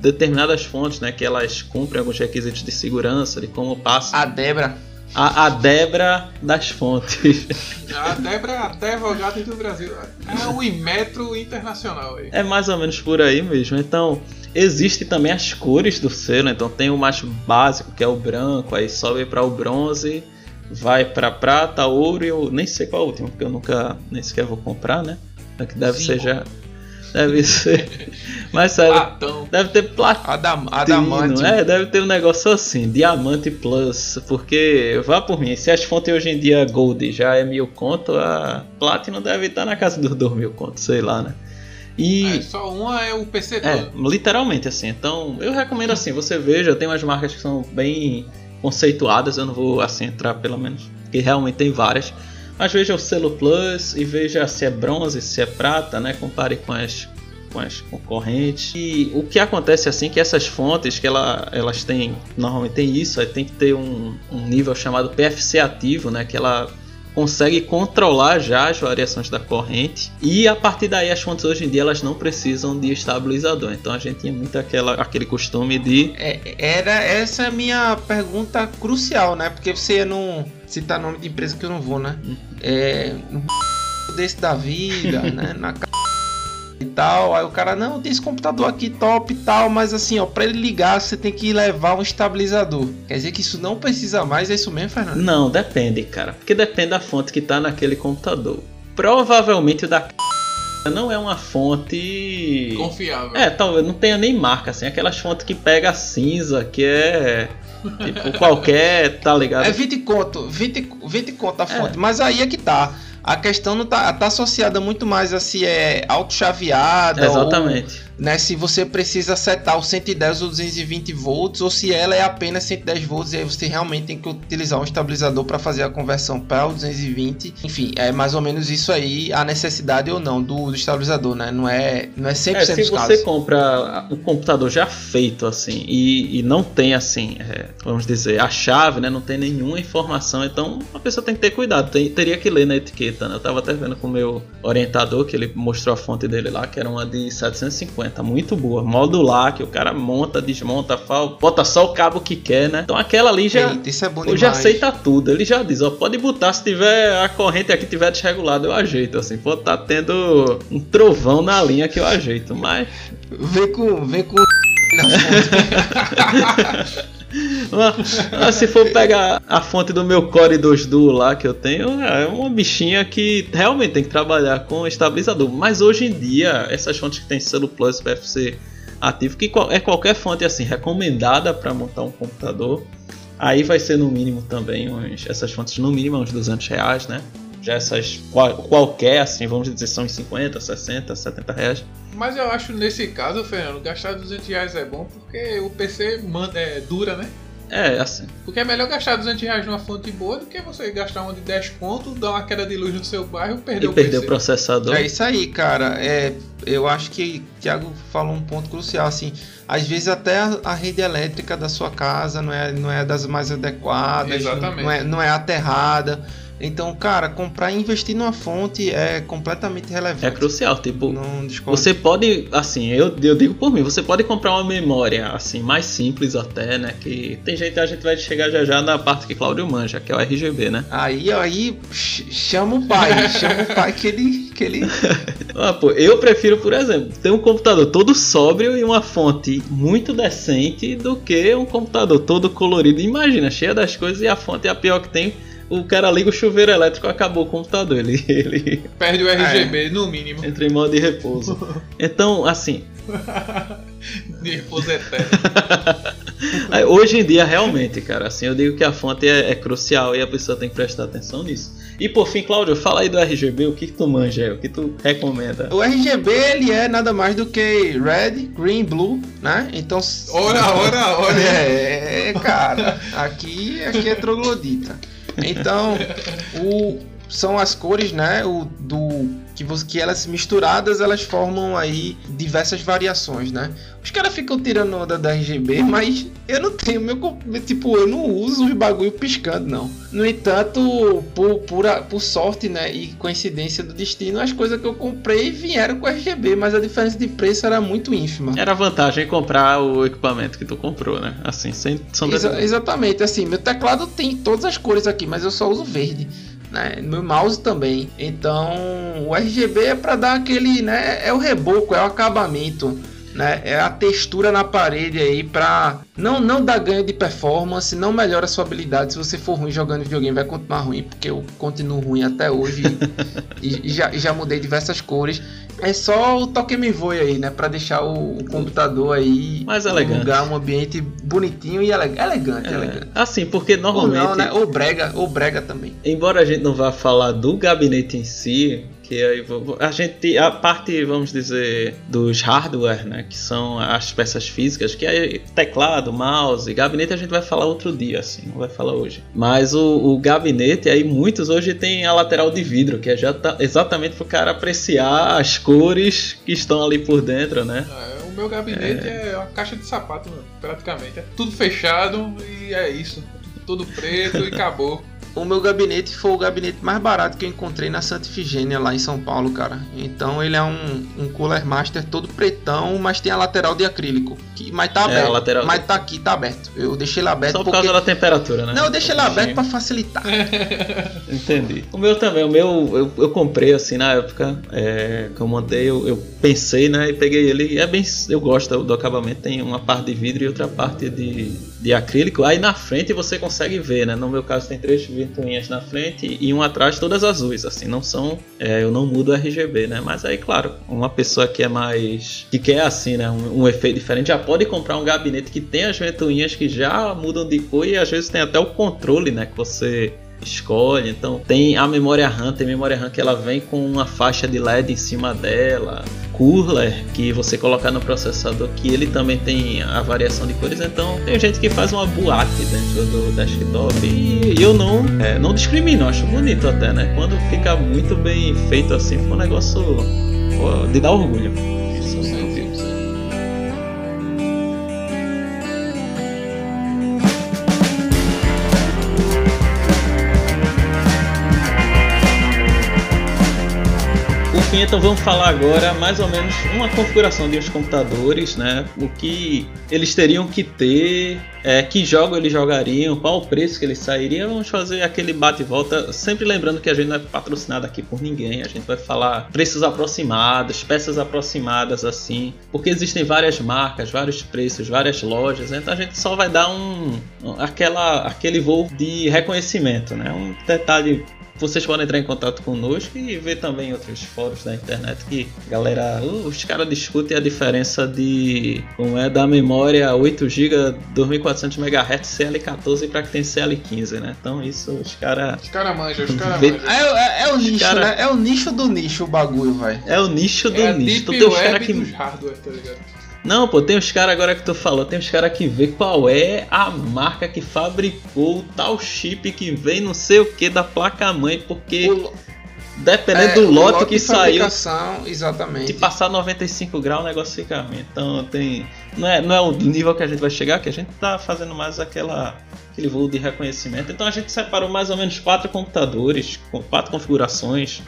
determinadas fontes, né? Que elas cumprem alguns requisitos de segurança, de como passa A Debra. a, a Debra das fontes. A Débora, até advogada do Brasil. É o Imetro Internacional aí. É mais ou menos por aí mesmo. Então, existe também as cores do selo. Então, tem o mais básico, que é o branco, aí sobe para o bronze, vai para prata, ouro e eu nem sei qual é o último, porque eu nunca nem sequer vou comprar, né? Que deve ser já. Deve ser. Mas sério, Platão. deve ter platina. Adam, Adamante. É, deve ter um negócio assim, Diamante Plus, porque vá por mim, se as fontes hoje em dia Gold já é mil conto, a Platinum deve estar na casa dos dois mil conto, sei lá, né? E É, só uma é o PC é, literalmente assim. Então, eu recomendo assim, você veja, tem umas marcas que são bem conceituadas, eu não vou assim entrar pelo menos, porque realmente tem várias. Mas veja o selo Plus e veja se é bronze, se é prata, né? Compare com as com as concorrentes. E o que acontece assim é que essas fontes que ela, elas têm, normalmente tem isso, aí tem que ter um, um nível chamado PFC ativo, né? Que ela consegue controlar já as variações da corrente e a partir daí as fontes hoje em dia elas não precisam de estabilizador então a gente tinha muito aquela, aquele costume de É, era essa a minha pergunta crucial, né? Porque você não citar nome de empresa que eu não vou, né? É. No desse da vida, né? Na. E tal. Aí o cara, não, tem esse computador aqui top e tal, mas assim, ó, pra ele ligar você tem que levar um estabilizador. Quer dizer que isso não precisa mais, é isso mesmo, Fernando? não depende cara porque depende da fonte que está naquele computador provavelmente o da não é uma fonte Confiável. É, talvez não tenha nem marca, assim, aquelas fontes que pega cinza, que é tipo qualquer, tá ligado? É 20 conto, 20, 20 conto a É. fonte. Mas aí é que tá. A questão não tá, tá associada muito mais a se é autochaveada Exatamente. ou né, se você precisa setar o 110 ou 220 volts ou se ela é apenas 110 volts e aí você realmente tem que utilizar um estabilizador para fazer a conversão para o 220. Enfim, é mais ou menos isso aí a necessidade ou não do, do estabilizador, né? Não é, não é 100% É, se você casos. compra um computador já feito assim e, e não tem assim, é, vamos dizer, a chave, né? Não tem nenhuma informação, então a pessoa tem que ter cuidado, tem- teria que ler na etiqueta. Né? Eu tava até vendo com o meu orientador que ele mostrou a fonte dele lá, que era uma de 750, muito boa, modular, que o cara monta, desmonta, fala, bota só o cabo que quer, né? Então aquela ali já Eita, isso é bom demais. aceita tudo. Ele já diz, ó, pode botar se tiver a corrente aqui tiver desregulada, eu ajeito, assim. Pode tá tendo um trovão na linha que eu ajeito, mas Vem com, vem com na fonte. Mas, se for pegar a fonte do meu Core 2 Duo lá que eu tenho, é uma bichinha que realmente tem que trabalhar com estabilizador. Mas hoje em dia, essas fontes que tem selo Plus PFC ativo, que é qualquer fonte assim recomendada para montar um computador, aí vai ser no mínimo também essas fontes no mínimo uns 200 reais, né? Já essas qualquer assim, vamos dizer, são em 50, 60, 70 reais. Mas eu acho nesse caso, Fernando, gastar 200 reais é bom porque o PC manda, é, dura, né? É, assim. Porque é melhor gastar 200 reais numa fonte boa do que você gastar uma de 10 pontos, dar uma queda de luz no seu bairro perder e o perder PC. o processador. É isso aí, cara. É, eu acho que o Thiago falou um ponto crucial, assim. Às vezes até a, a, rede elétrica da sua casa não é, não é das mais adequadas, Exatamente. Não, é, não é aterrada. Então, cara, comprar e investir numa fonte é completamente relevante. É crucial, tipo, você pode, assim, eu, eu digo por mim, você pode comprar uma memória, assim, mais simples até, né, que tem gente, a gente vai chegar já já na parte que Claudio manja, que é o RGB, né? Aí, aí, chama o pai, chama o pai que ele... Que ele... ah, pô, eu prefiro, por exemplo, ter um computador todo sóbrio e uma fonte muito decente do que um computador todo colorido. Imagina, cheia das coisas e a fonte é a pior que tem o cara liga o chuveiro elétrico acabou o computador. Ele, ele perde o RGB é, no mínimo. Entra em modo de repouso. Então, assim. de repouso eterno. Hoje em dia, realmente, cara, assim, eu digo que a fonte é, é, crucial e a pessoa tem que prestar atenção nisso. E por fim, Cláudio, fala aí do RGB, o que, que tu manja, o que tu recomenda? O RGB, ele é nada mais do que red, green, blue, né? Então... Ora, ora, ora! É, cara, aqui, aqui é troglodita. Então, o, são as cores, né? O, do que, que elas misturadas elas formam aí diversas variações, né? Os caras ficam tirando onda da RGB, mas eu não tenho meu tipo, eu não uso os bagulho piscando não. No entanto, por, por, por sorte, né, e coincidência do destino, as coisas que eu comprei vieram com RGB, mas a diferença de preço era muito ínfima. Era vantagem comprar o equipamento que tu comprou, né? Assim, sem Exa Exatamente, assim, meu teclado tem todas as cores aqui, mas eu só uso verde né? Meu mouse também. Então, o RGB é para dar aquele, né? É o reboco, é o acabamento. Né? É a textura na parede aí para não não dar ganho de performance, não melhora a sua habilidade. Se você for ruim jogando videogame, vai continuar ruim, porque eu continuo ruim até hoje e, e já, já mudei diversas cores. É só o toque me voe aí, né? Pra deixar o, o computador aí mais elegante. um lugar, um ambiente bonitinho e elegante. Elegante, é, elegante. Assim, porque normalmente. Ou não, né? Ou brega, ou brega também. Embora a gente não vá falar do gabinete em si, que aí a gente a parte vamos dizer dos hardware né que são as peças físicas que é teclado mouse gabinete a gente vai falar outro dia assim não vai falar hoje. Mas o, o gabinete aí muitos hoje tem a lateral de vidro que é já tá exatamente para o cara apreciar as cores que estão ali por dentro né? É, o meu gabinete é... é uma caixa de sapato praticamente. É tudo fechado e é isso. Tudo preto e acabou o meu gabinete foi o gabinete mais barato que eu encontrei na Santa Ifigênia, lá em São Paulo, cara. Então ele é um, um Cooler Master todo pretão, mas tem a lateral de acrílico. Que, mas tá aberto. É, lateral... Mas tá aqui, tá aberto. Eu deixei ele aberto. Só por porque... causa da temperatura, né? Não, eu deixei ele aberto pra facilitar. Entendi. O meu também, o meu eu, eu comprei assim na época é, que eu montei, eu, eu, pensei, né? E peguei ele. É bem. Eu gosto do, do acabamento, tem uma parte de vidro e outra parte de, de acrílico. Aí na frente você consegue ver, né? No meu caso tem três ventoinhas na frente e um atrás todas azuis, assim, não são, é, eu não mudo RGB, né? Mas aí, claro, uma pessoa que é mais, que quer assim, né, um, um efeito diferente, já pode comprar um gabinete que tem as ventoinhas que já mudam de cor e às vezes tem até o controle, né, que você escolhe. Então tem a memória RAM, tem memória RAM que ela vem com uma faixa de LED em cima dela, cooler que você colocar no processador que ele também tem a variação de cores. Então tem gente que faz uma boate dentro do desktop e eu não é, não discrimino, acho bonito até, né? Quando fica muito bem feito assim, foi um negócio de dar orgulho. Então vamos falar agora mais ou menos uma configuração de uns computadores, né? O que eles teriam que ter, é, que jogo eles jogariam, qual o preço que eles sairiam. Vamos fazer aquele bate e volta, sempre lembrando que a gente não é patrocinado aqui por ninguém. A gente vai falar preços aproximados, peças aproximadas assim, porque existem várias marcas, vários preços, várias lojas. Então a gente só vai dar um aquela aquele voo de reconhecimento, né? Um detalhe vocês podem entrar em contato conosco e ver também outros fóruns da internet que galera, uh, os caras discutem a diferença de como é da memória 8 GB 2400 MHz CL14 para que tem CL15, né? Então isso os caras Os caras manjam, os caras manjam. É, é- é o nicho, cara- né? É o nicho do nicho o bagulho, vai. é o nicho do É nicho. deep Tu tem os caras que hardware, tá ligado? Não, pô, tem os caras agora que tu falou, tem os caras que vê qual é a marca que fabricou o tal chip que vem não sei o que da placa mãe, porque O- dependendo é, do o lote que saiu, Exatamente. se passar 95 graus o negócio fica ruim. Então tem. Não é, não é o nível que a gente vai chegar, que a gente tá fazendo mais aquela. Aquele voo de reconhecimento. Então a gente separou mais ou menos quatro computadores, com quatro configurações.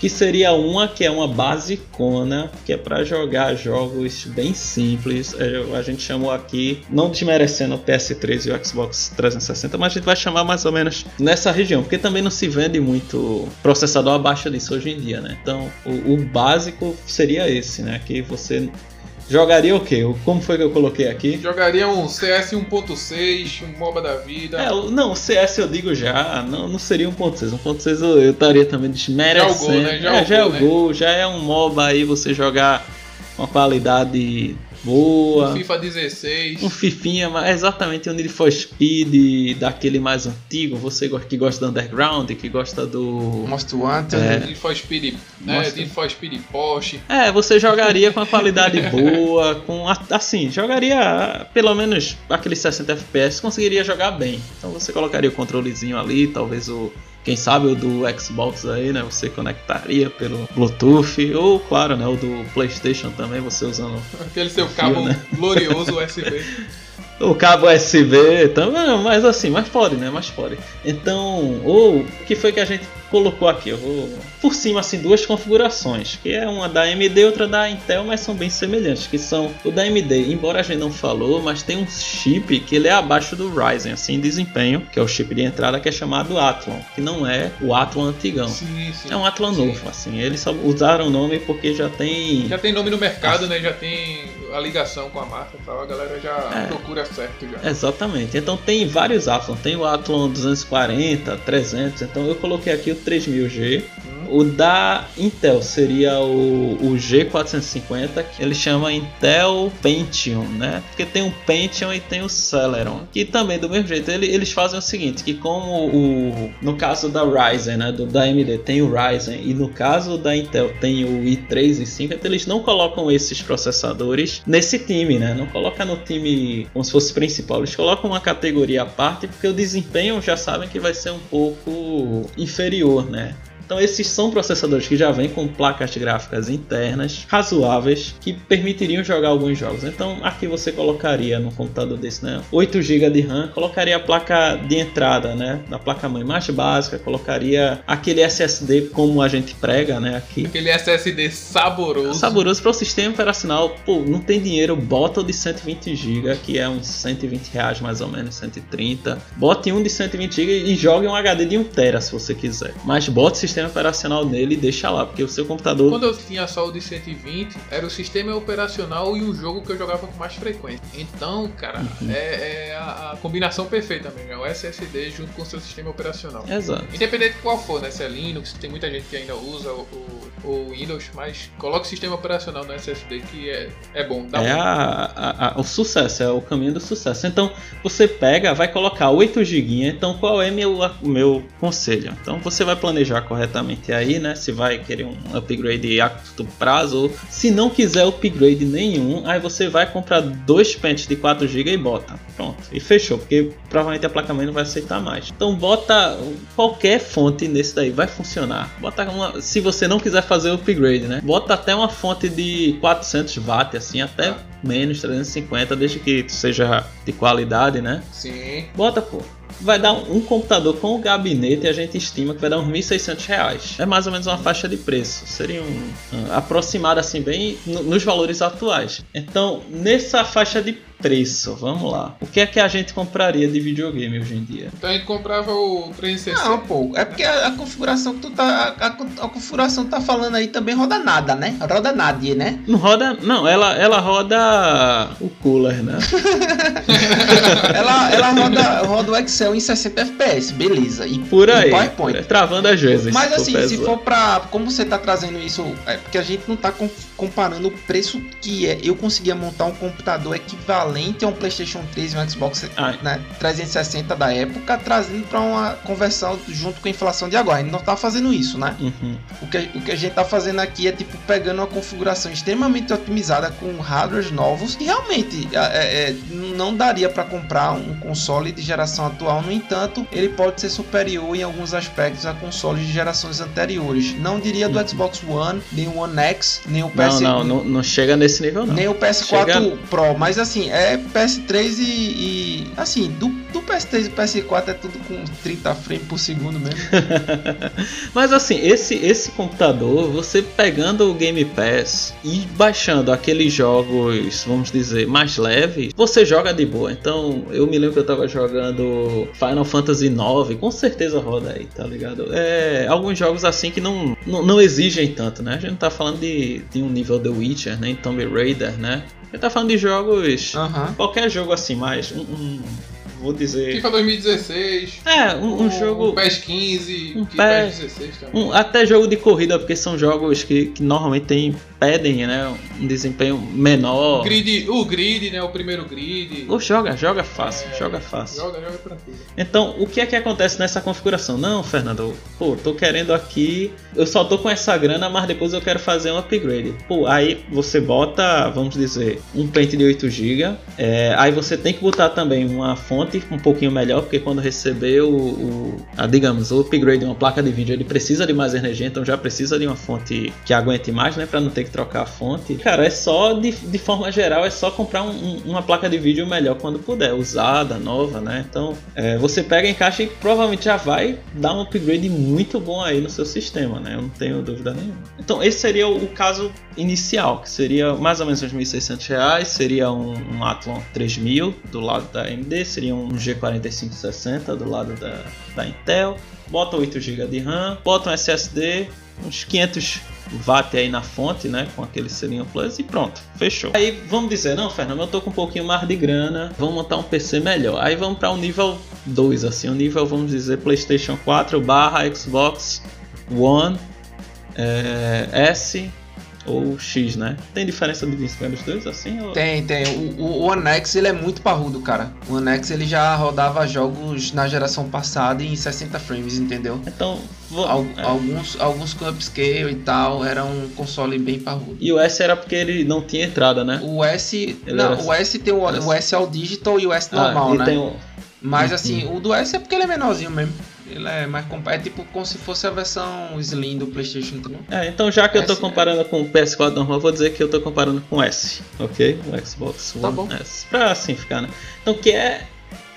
Que seria uma que é uma basicona, que é para jogar jogos bem simples. É, A gente chamou aqui, não desmerecendo o PS3 e o Xbox 360, mas a gente vai chamar mais ou menos nessa região, porque também não se vende muito processador abaixo disso hoje em dia, né? Então o, o básico seria esse, né? Que você jogaria o quê? Como foi que eu coloquei aqui? Jogaria um CS 1.6, um MOBA da vida. É, não, o CS eu digo já, não, não seria 1.6. 1.6 eu, eu estaria também desmerecendo. Já é o gol, né? Já é é, o já é gol, o né? gol, já é um MOBA aí você jogar uma qualidade boa. FIFA 16. Um fifinha, mas exatamente o Need for Speed, daquele mais antigo, você que gosta do Underground, que gosta do... Most Wanted. É. Need for Speed, né? Nossa. Need for Speed Porsche. É, você jogaria com a qualidade boa, com a- assim, jogaria pelo menos aqueles 60 FPS, conseguiria jogar bem. Então você colocaria o controlezinho ali, talvez o quem sabe o do Xbox aí, né? Você conectaria pelo Bluetooth ou claro, né, o do PlayStation também, você usando Aquele seu Fio, cabo né? glorioso USB. o cabo USB, também, mas assim, mas pode, né? Mas pode. Então, ou o que foi que a gente colocou aqui? Eu vou por cima assim duas configurações, que é uma da AMD e outra da Intel, mas são bem semelhantes, que são o da AMD, embora a gente não falou, mas tem um chip que ele é abaixo do Ryzen, assim, em desempenho, que é o chip de entrada que é chamado Athlon, que não é o Athlon antigão. Sim, sim. É um Athlon Sim. novo, assim. Eles só usaram o nome porque já tem Já tem nome no mercado, né? Já tem a ligação com a marca e tal. A galera já É. procura certo já. Exatamente. Então tem vários Athlon. Tem o Athlon 240, 300. Então eu coloquei aqui o 3000G. O da Intel seria o, o G450, que ele chama Intel Pentium, né? Porque tem o Pentium e tem o Celeron. Que também, do mesmo jeito, ele- eles fazem o seguinte: que como o. No caso da Ryzen, né? Do, da AMD tem o Ryzen, e no caso da Intel tem o i3 e 5, então eles não colocam esses processadores nesse time, né? Não coloca no time como se fosse principal, eles colocam uma categoria à parte, porque o desempenho já sabem que vai ser um pouco inferior, né? Então esses são processadores que já vêm com placas gráficas internas razoáveis que permitiriam jogar alguns jogos. Então aqui você colocaria no computador desse, né, 8 GB de RAM, colocaria a placa de entrada, né, da placa mãe mais básica, colocaria aquele SSD como a gente prega, né, aqui. Aquele SSD saboroso. Saboroso para o sistema operacional, pô, não tem dinheiro, bota o de 120 GB, que é uns 120 reais mais ou menos, 130. Bote um de 120 GB e jogue um HD de 1 TB se você quiser. Mas bote o sistema operacional nele e deixa lá, porque o seu computador Quando eu tinha só o de 120, era o sistema operacional e o jogo que eu jogava com mais frequência. Então, cara, Uhum. é, é a, a combinação perfeita mesmo. É o SSD junto com o seu sistema operacional. Exato. Independente de qual for, né? Se é Linux, tem muita gente que ainda usa o, o- o Windows, mas coloca o sistema operacional no SSD que é, é bom. Dá É bom. a- a- o sucesso, é o caminho do sucesso. Então você pega, vai colocar 8 GB. Então qual é meu, meu conselho? Então você vai planejar corretamente aí, né? Se vai querer um upgrade a curto prazo ou se não quiser upgrade nenhum, aí você vai comprar dois pentes de 4 GB e bota. Pronto, e fechou, porque provavelmente a placa mãe não vai aceitar mais. Então bota qualquer fonte nesse daí, vai funcionar. Bota uma, se você não quiser fazer o upgrade, né? Bota até uma fonte de 400 watts assim, até menos 350, desde que seja de qualidade, né? Sim. Bota, pô. Vai dar um computador com o gabinete, a gente estima que vai dar uns 1.600 reais. É mais ou menos uma faixa de preço. Seria um, um aproximado assim bem no, nos valores atuais. Então, nessa faixa de preço, vamos lá. O que é que a gente compraria de videogame hoje em dia? Então a gente comprava o 360. Não, pô, é porque a, a configuração que tu tá. A, a, a configuração que tá falando aí também roda nada, né? Roda nada, né? Não roda. Não, ela, ela roda o cooler, né? ela, ela roda, roda o Excel em 60 FPS, beleza. E por aí. PowerPoint. Por aí, travando às vezes. Mas assim, se for, se for pra. Como você tá trazendo isso. É porque a gente não tá comparando o preço que é. Eu conseguia montar um computador equivalente a um PlayStation 3 e um Xbox ah. né, 360 da época, trazendo para uma conversão junto com a inflação de agora. A gente não tá fazendo isso, né? Uhum. O, que, o que a gente tá fazendo aqui é tipo pegando uma configuração extremamente otimizada com hardwares novos e realmente é, é, é não daria para comprar um console de geração atual. No entanto, ele pode ser superior em alguns aspectos a consoles de gerações anteriores. Não diria do uhum. Xbox One, nem o One X, nem o PS... Não, não, não, não chega nesse nível não. Nem o PS4 chega... Pro, mas assim, é PS3 e, e assim, do, do PS3 e PS4 é tudo com 30 frames por segundo mesmo. mas assim, esse, esse computador, você pegando o Game Pass e baixando aqueles jogos, vamos dizer, mais leves, você joga de boa. Então, eu me lembro que eu tava jogando Final Fantasy IX, com certeza roda aí, tá ligado? É, alguns jogos assim que não, não, não exigem tanto, né? A gente não tá falando de, de um nível The Witcher, nem né? Tomb Raider, né? Ele tá falando de jogos. Uhum. Qualquer jogo assim, mais. Um, um, vou dizer. FIFA 2016. É, um, um jogo. Um PES 15, um PES 16 também. Um, até jogo de corrida, porque são jogos que, que normalmente tem pedem né, um desempenho menor. O grid, o grid, né? O primeiro grid. Ou joga, joga fácil, é, joga fácil. Joga, joga tranquilo. Então, o que é que acontece nessa configuração? Não, Fernando, pô, tô querendo aqui, eu só tô com essa grana, mas depois eu quero fazer um upgrade. Pô, aí você bota, vamos dizer, um pente de 8 GB, é, aí você tem que botar também uma fonte um pouquinho melhor, porque quando receber o, a, digamos, o upgrade de uma placa de vídeo, ele precisa de mais energia, então já precisa de uma fonte que aguente mais, né, para não ter que trocar a fonte. Cara, é só, de, de forma geral, é só comprar um, um, uma placa de vídeo melhor quando puder, usada, nova, né? Então, é, você pega em caixa e provavelmente já vai dar um upgrade muito bom aí no seu sistema, né? Eu não tenho dúvida nenhuma. Então, esse seria o, o caso inicial, que seria mais ou menos uns 1.600 reais, seria um, um Athlon 3000 do lado da AMD, seria um G4560 do lado da, da Intel, bota 8 GB de RAM, bota um SSD, uns 500 watt aí na fonte, né, com aquele selinho plus e pronto, fechou. Aí vamos dizer, não, Fernando, eu tô com um pouquinho mais de grana, vamos montar um PC melhor. Aí vamos para um nível 2, assim, um nível, vamos dizer, PlayStation 4 barra Xbox One é, S ou X, né? Tem diferença de desempenho dos dois, assim? Ou... Tem, tem. O, o One X, ele é muito parrudo, cara. O One X, ele já rodava jogos na geração passada em 60 frames, entendeu? Então... Vou... Al é. Alguns, alguns com upscale e tal, era um console bem parrudo. E o S era porque ele não tinha entrada, né? O S... Ele não, o S tem o, o S All Digital e o S ah, normal, ah, né? O... Mas assim, uhum. o do S é porque ele é menorzinho mesmo. Ele é mais é tipo como se fosse a versão Slim do PlayStation 3. É, então já que S, eu tô comparando é. com o PS4 normal, vou dizer que eu tô comparando com o S, ok? O Xbox tá One S. Pra assim ficar, né? Então que é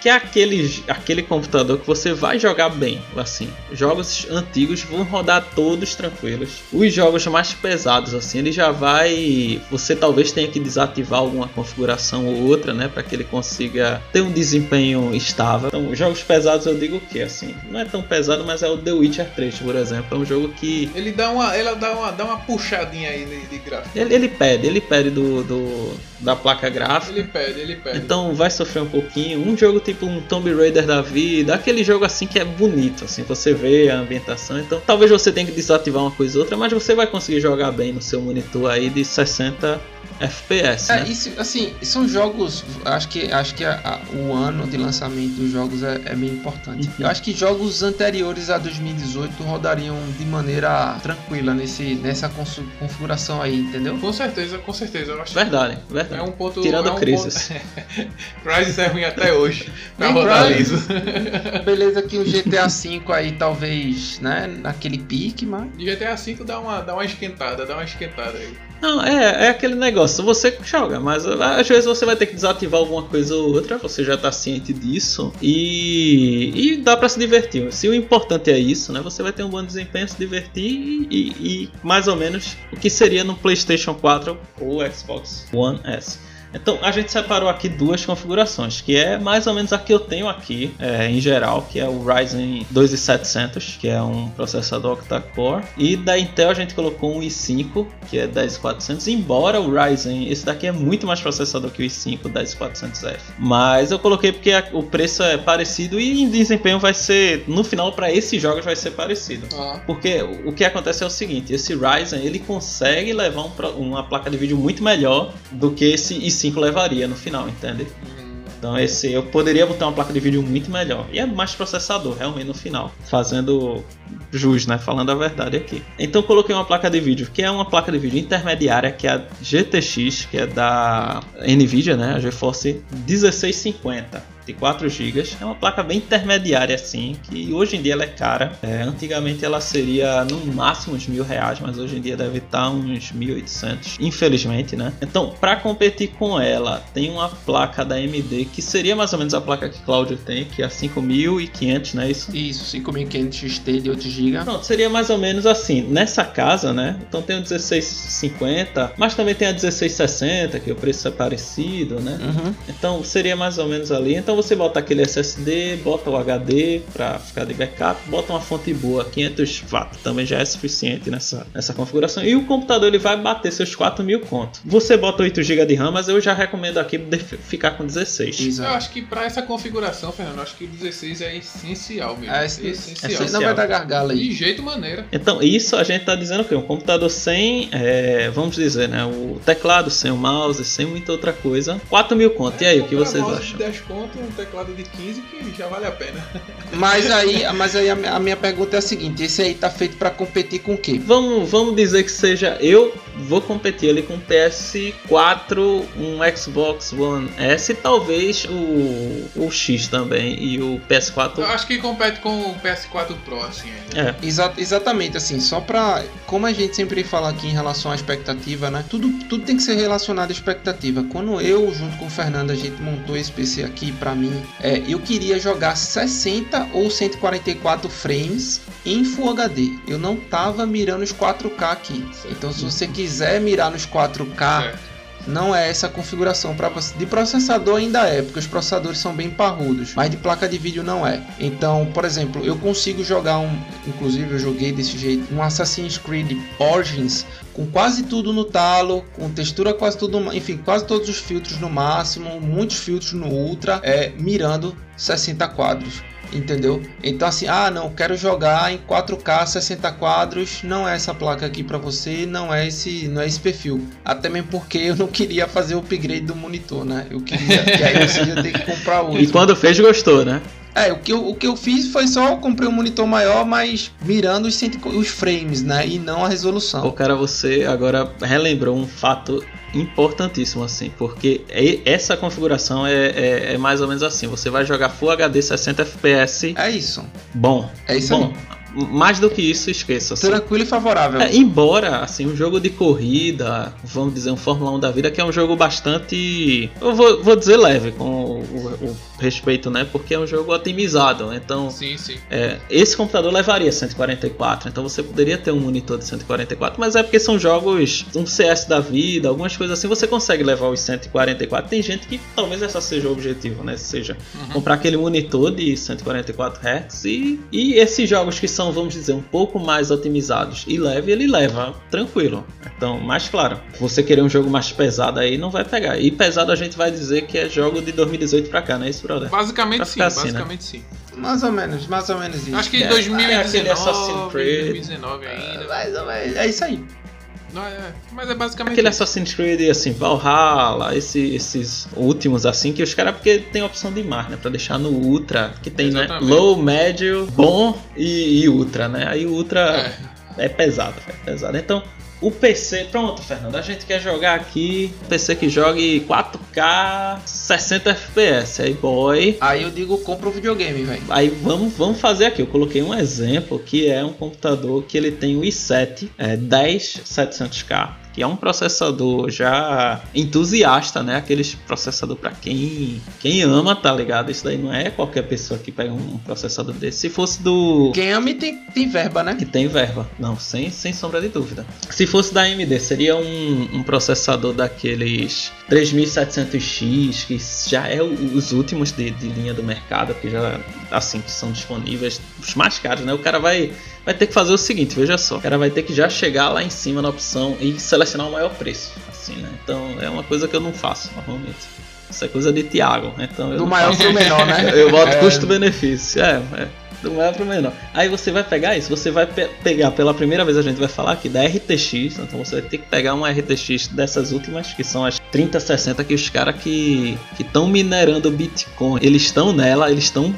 que é aquele, aquele computador que você vai jogar bem, assim. Jogos antigos vão rodar todos tranquilos. Os jogos mais pesados, assim, ele já vai. Você talvez tenha que desativar alguma configuração ou outra, né, para que ele consiga ter um desempenho estável. Então, jogos pesados eu digo que assim, não é tão pesado, mas é o The Witcher 3, por exemplo, é um jogo que ele dá uma, ele dá uma, dá uma puxadinha aí de, de gráfico. Ele, ele pede, ele pede do, do da placa gráfica. Ele pede, ele pede. Então vai sofrer um pouquinho. Um jogo tipo um Tomb Raider da vida, aquele jogo assim que é bonito, assim, você vê a ambientação. Então talvez você tenha que desativar uma coisa ou outra, mas você vai conseguir jogar bem no seu monitor aí de 60 FPS. É, né? isso, assim, são jogos. Acho que, acho que a, a, o ano de lançamento dos jogos é, é bem importante. Uhum. Eu acho que jogos anteriores a 2018 rodariam de maneira tranquila nesse, nessa configuração aí, entendeu? Com certeza, com certeza. Eu acho verdade, verdade. É um ponto. Tirando é um Crisis. Ponto... Crisis é ruim até hoje. pra rodar liso. Beleza que o GTA V aí talvez, né, naquele pique, mas. GTA V dá uma, dá uma esquentada, dá uma esquentada aí. Não, é, é aquele negócio negócio, você joga, mas ah, às vezes você vai ter que desativar alguma coisa ou outra, você já tá ciente disso e, e dá para se divertir. Se o importante é isso, né? Você vai ter um bom desempenho, se divertir e, e mais ou menos o que seria no PlayStation 4 ou Xbox One S. Então a gente separou aqui duas configurações, que é mais ou menos a que eu tenho aqui é, em geral, que é o Ryzen 2700, que é um processador octa-core, e da Intel a gente colocou um i5, que é 10400, embora o Ryzen, esse daqui é muito mais processador que o i5 10400F, mas eu coloquei porque a, o preço é parecido e em desempenho vai ser, no final para esses jogos vai ser parecido, Ah, porque o que acontece é o seguinte, esse Ryzen ele consegue levar um uma placa de vídeo muito melhor do que esse i5 levaria no final, entende? Então esse eu poderia botar uma placa de vídeo muito melhor. E é mais processador, realmente, no final. Fazendo jus, né? Falando a verdade aqui. Então eu coloquei uma placa de vídeo, que é uma placa de vídeo intermediária, que é a GTX, que é da Nvidia, né? A GeForce 1650. De 4 GB, é uma placa bem intermediária assim, que hoje em dia ela é cara. É, antigamente ela seria no máximo uns mil reais, mas hoje em dia deve estar uns 1.800, infelizmente, né? Então, para competir com ela, tem uma placa da AMD que seria mais ou menos a placa que Cláudio tem, que é a 5500, né? Isso. Isso, 5500 XT de 8 GB. Pronto, seria mais ou menos assim. Nessa casa, né? Então tem o 1650, mas também tem a 1660, que o preço é parecido, né? Uhum. Então seria mais ou menos ali. Então você bota aquele SSD, bota o HD para ficar de backup, bota uma fonte boa, 500 watts, também já é suficiente nessa, nessa configuração. E o computador ele vai bater seus 4 mil conto. Você bota 8 GB de RAM, mas eu já recomendo aqui ficar com 16. Eu Exato. acho que pra essa configuração, Fernando, eu acho que o 16 é essencial mesmo. É, É, esse- essencial. esse- Não vai dar gargalo De aí. jeito maneira. Então, isso a gente tá dizendo que um computador sem, é, vamos dizer, né, o teclado, sem o mouse, sem muita outra coisa, 4 mil conto. E aí, o que vocês acham? de 10 conto um teclado de 15 que já vale a pena. Mas aí, mas aí a, minha- a minha pergunta é a seguinte: esse aí tá feito pra competir com o quê? Vamos, vamos dizer que seja eu vou competir ali com o PS4, um Xbox One S e talvez o, o X também e o Eu PS4. acho que compete com o PS4 Pro, assim. ainda. É, Exa- exatamente, assim, só pra. Como a gente sempre fala aqui em relação à expectativa, né? Tudo, tudo tem que ser relacionado à expectativa. Quando eu, junto com o Fernando, a gente montou esse PC aqui pra mim, é, eu queria jogar 60 ou 144 frames em Full HD. Eu não tava mirando os 4K aqui. Então, se você quiser mirar nos 4K, Certo. Não é essa configuração. De processador ainda é, porque os processadores são bem parrudos, mas de placa de vídeo não é. Então, por exemplo, eu consigo jogar um, inclusive eu joguei desse jeito, um Assassin's Creed Origins com quase tudo no talo, com textura quase tudo, enfim, quase todos os filtros no máximo, muitos filtros no ultra, é mirando 60 quadros. Entendeu? Então assim, ah não, quero jogar em 4K 60 quadros, não é essa placa aqui para você, não é esse, não é esse perfil. Até mesmo porque eu não queria fazer o upgrade do monitor, né? Eu queria, que aí você ia ter que comprar outro. e quando fez, gostou, né? É, o que, eu, o que eu fiz foi só comprei um monitor maior, mas mirando os, cento- os frames, né? E não a resolução. cara, você agora relembrou um fato importantíssimo, assim, porque e- essa configuração é, é- é mais ou menos assim: você vai jogar Full HD 60 FPS É isso. bom. É isso bom, mais do que isso, esqueça. aí. assim. Tranquilo e favorável. É, embora, assim, um jogo de corrida, vamos dizer, um Fórmula 1 da vida, que é um jogo bastante. Eu vou, vou dizer leve, com o, o- o respeito, né? Porque é um jogo otimizado. Então, Sim, sim. é, esse computador levaria 144. Então, você poderia ter um monitor de 144, mas é porque são jogos, um CS da vida, algumas coisas assim, você consegue levar os 144. Tem gente que talvez essa seja o objetivo, né? Seja Uhum. comprar aquele monitor de 144 Hz e, e esses jogos que são, vamos dizer, um pouco mais otimizados e leve, ele leva tranquilo. Então, mais claro, você querer um jogo mais pesado aí não vai pegar. E pesado a gente vai dizer que é jogo de 2018 pra cá, não é isso, brother? Basicamente sim, assim, basicamente sim. Mais ou menos, mais ou menos isso. Acho que É, em é aquele 2019, Assassin's Creed. 2019 É, ainda. mais ou menos, é isso aí. Não, é, mas é basicamente Aquele isso. Assassin's Creed assim, Valhalla, esse- esses últimos assim, que os caras, porque tem a opção de mar, né? Pra deixar no Ultra, que tem, né? Low, médio, bom e, e Ultra, né? Aí o Ultra É. é pesado, é pesado. Então, o PC, pronto, Fernando, a gente quer jogar aqui, PC que jogue 4K 60 FPS, aí boy. Aí eu digo, compra o videogame, velho. Aí vamos, vamos fazer aqui. Eu coloquei um exemplo que é um computador que ele tem o i7 é, 10700K, que é um processador já entusiasta, né? Aqueles processador para quem quem ama, tá ligado? Isso daí não é qualquer pessoa que pega um processador desse. Se fosse do Quem ama e tem, tem verba, né? que tem verba, não, sem, sem sombra de dúvida. Se fosse da AMD, seria um, um processador daqueles 3700X, que já é o- os últimos de, de linha do mercado, que já assim que são disponíveis, os mais caros, né? O cara vai vai ter que fazer o seguinte, veja só, o cara vai ter que já chegar lá em cima na opção e selecionar o maior preço, assim, né? Então é uma coisa que eu não faço normalmente. Isso é coisa de Thiago, então eu Do maior faço. pro menor, né? Eu boto É, custo-benefício. É, é. Do maior pro menor. Aí você vai pegar isso, você vai pe- pegar pela primeira vez a gente vai falar aqui da RTX, então você vai ter que pegar uma RTX dessas últimas, que são as 3060, que os caras que estão minerando Bitcoin, eles estão nela, eles estão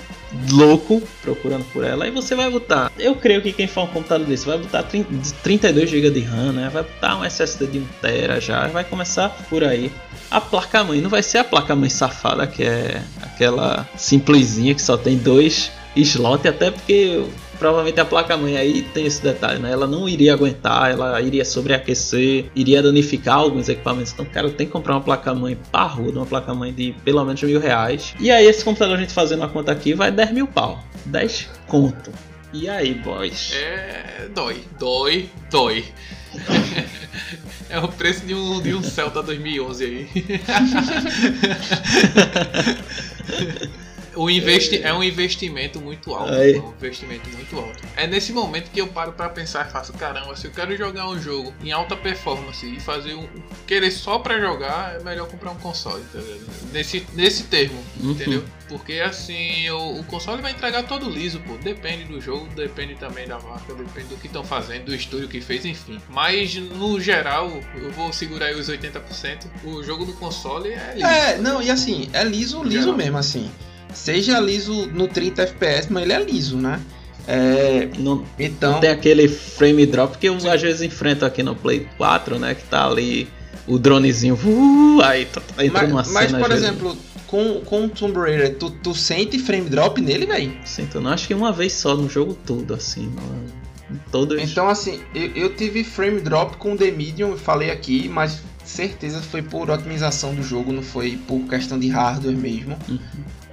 louco procurando por ela, e você vai botar. Eu creio que quem for um computador desse vai botar 30 32 GB de RAM, né? Vai botar um SSD de 1 TB já, vai começar por aí. A placa mãe não vai ser a placa mãe safada que é aquela simplesinha que só tem dois slots, até porque provavelmente a placa mãe aí tem esse detalhe, né? Ela não iria aguentar, ela iria sobreaquecer, iria danificar alguns equipamentos. Então, cara, tem que comprar uma placa mãe parruda, uma placa mãe de pelo menos mil reais. E aí, esse computador a gente fazendo a conta aqui vai 10 mil pau, 10 conto. E aí, boys? É. dói, dói, dói. É o preço de um, de um Celta 2011 aí. O investi é um investimento muito alto. Aí. É um investimento muito alto. É nesse momento que eu paro pra pensar e faço, caramba, se eu quero jogar um jogo em alta performance e fazer um. querer só pra jogar, é melhor comprar um console, tá? Nesse, nesse termo, Uhum. entendeu? Porque assim, o, o console vai entregar todo liso, pô. Depende do jogo, depende também da marca, depende do que estão fazendo, do estúdio que fez, enfim. Mas no geral, eu vou segurar aí os 80%. O jogo do console é liso. É, não, e assim, é liso, liso Geral. mesmo, assim. Seja liso no 30 FPS, mas ele é liso, né? É, Não, então, Não tem aquele frame drop que eu às vezes enfrento aqui no Play 4, né? Que tá ali o dronezinho. Uh, aí tá, tá entrando uma mas, mas, cena. por vezes. exemplo, com, com o Tomb Raider, tu, tu sente frame drop nele, velho? Sinto, não acho que uma vez só no jogo todo, assim. Todos. Então, assim, eu, eu tive frame drop com o The Medium, falei aqui, mas certeza foi por otimização do jogo, não foi por questão de hardware mesmo. Uhum.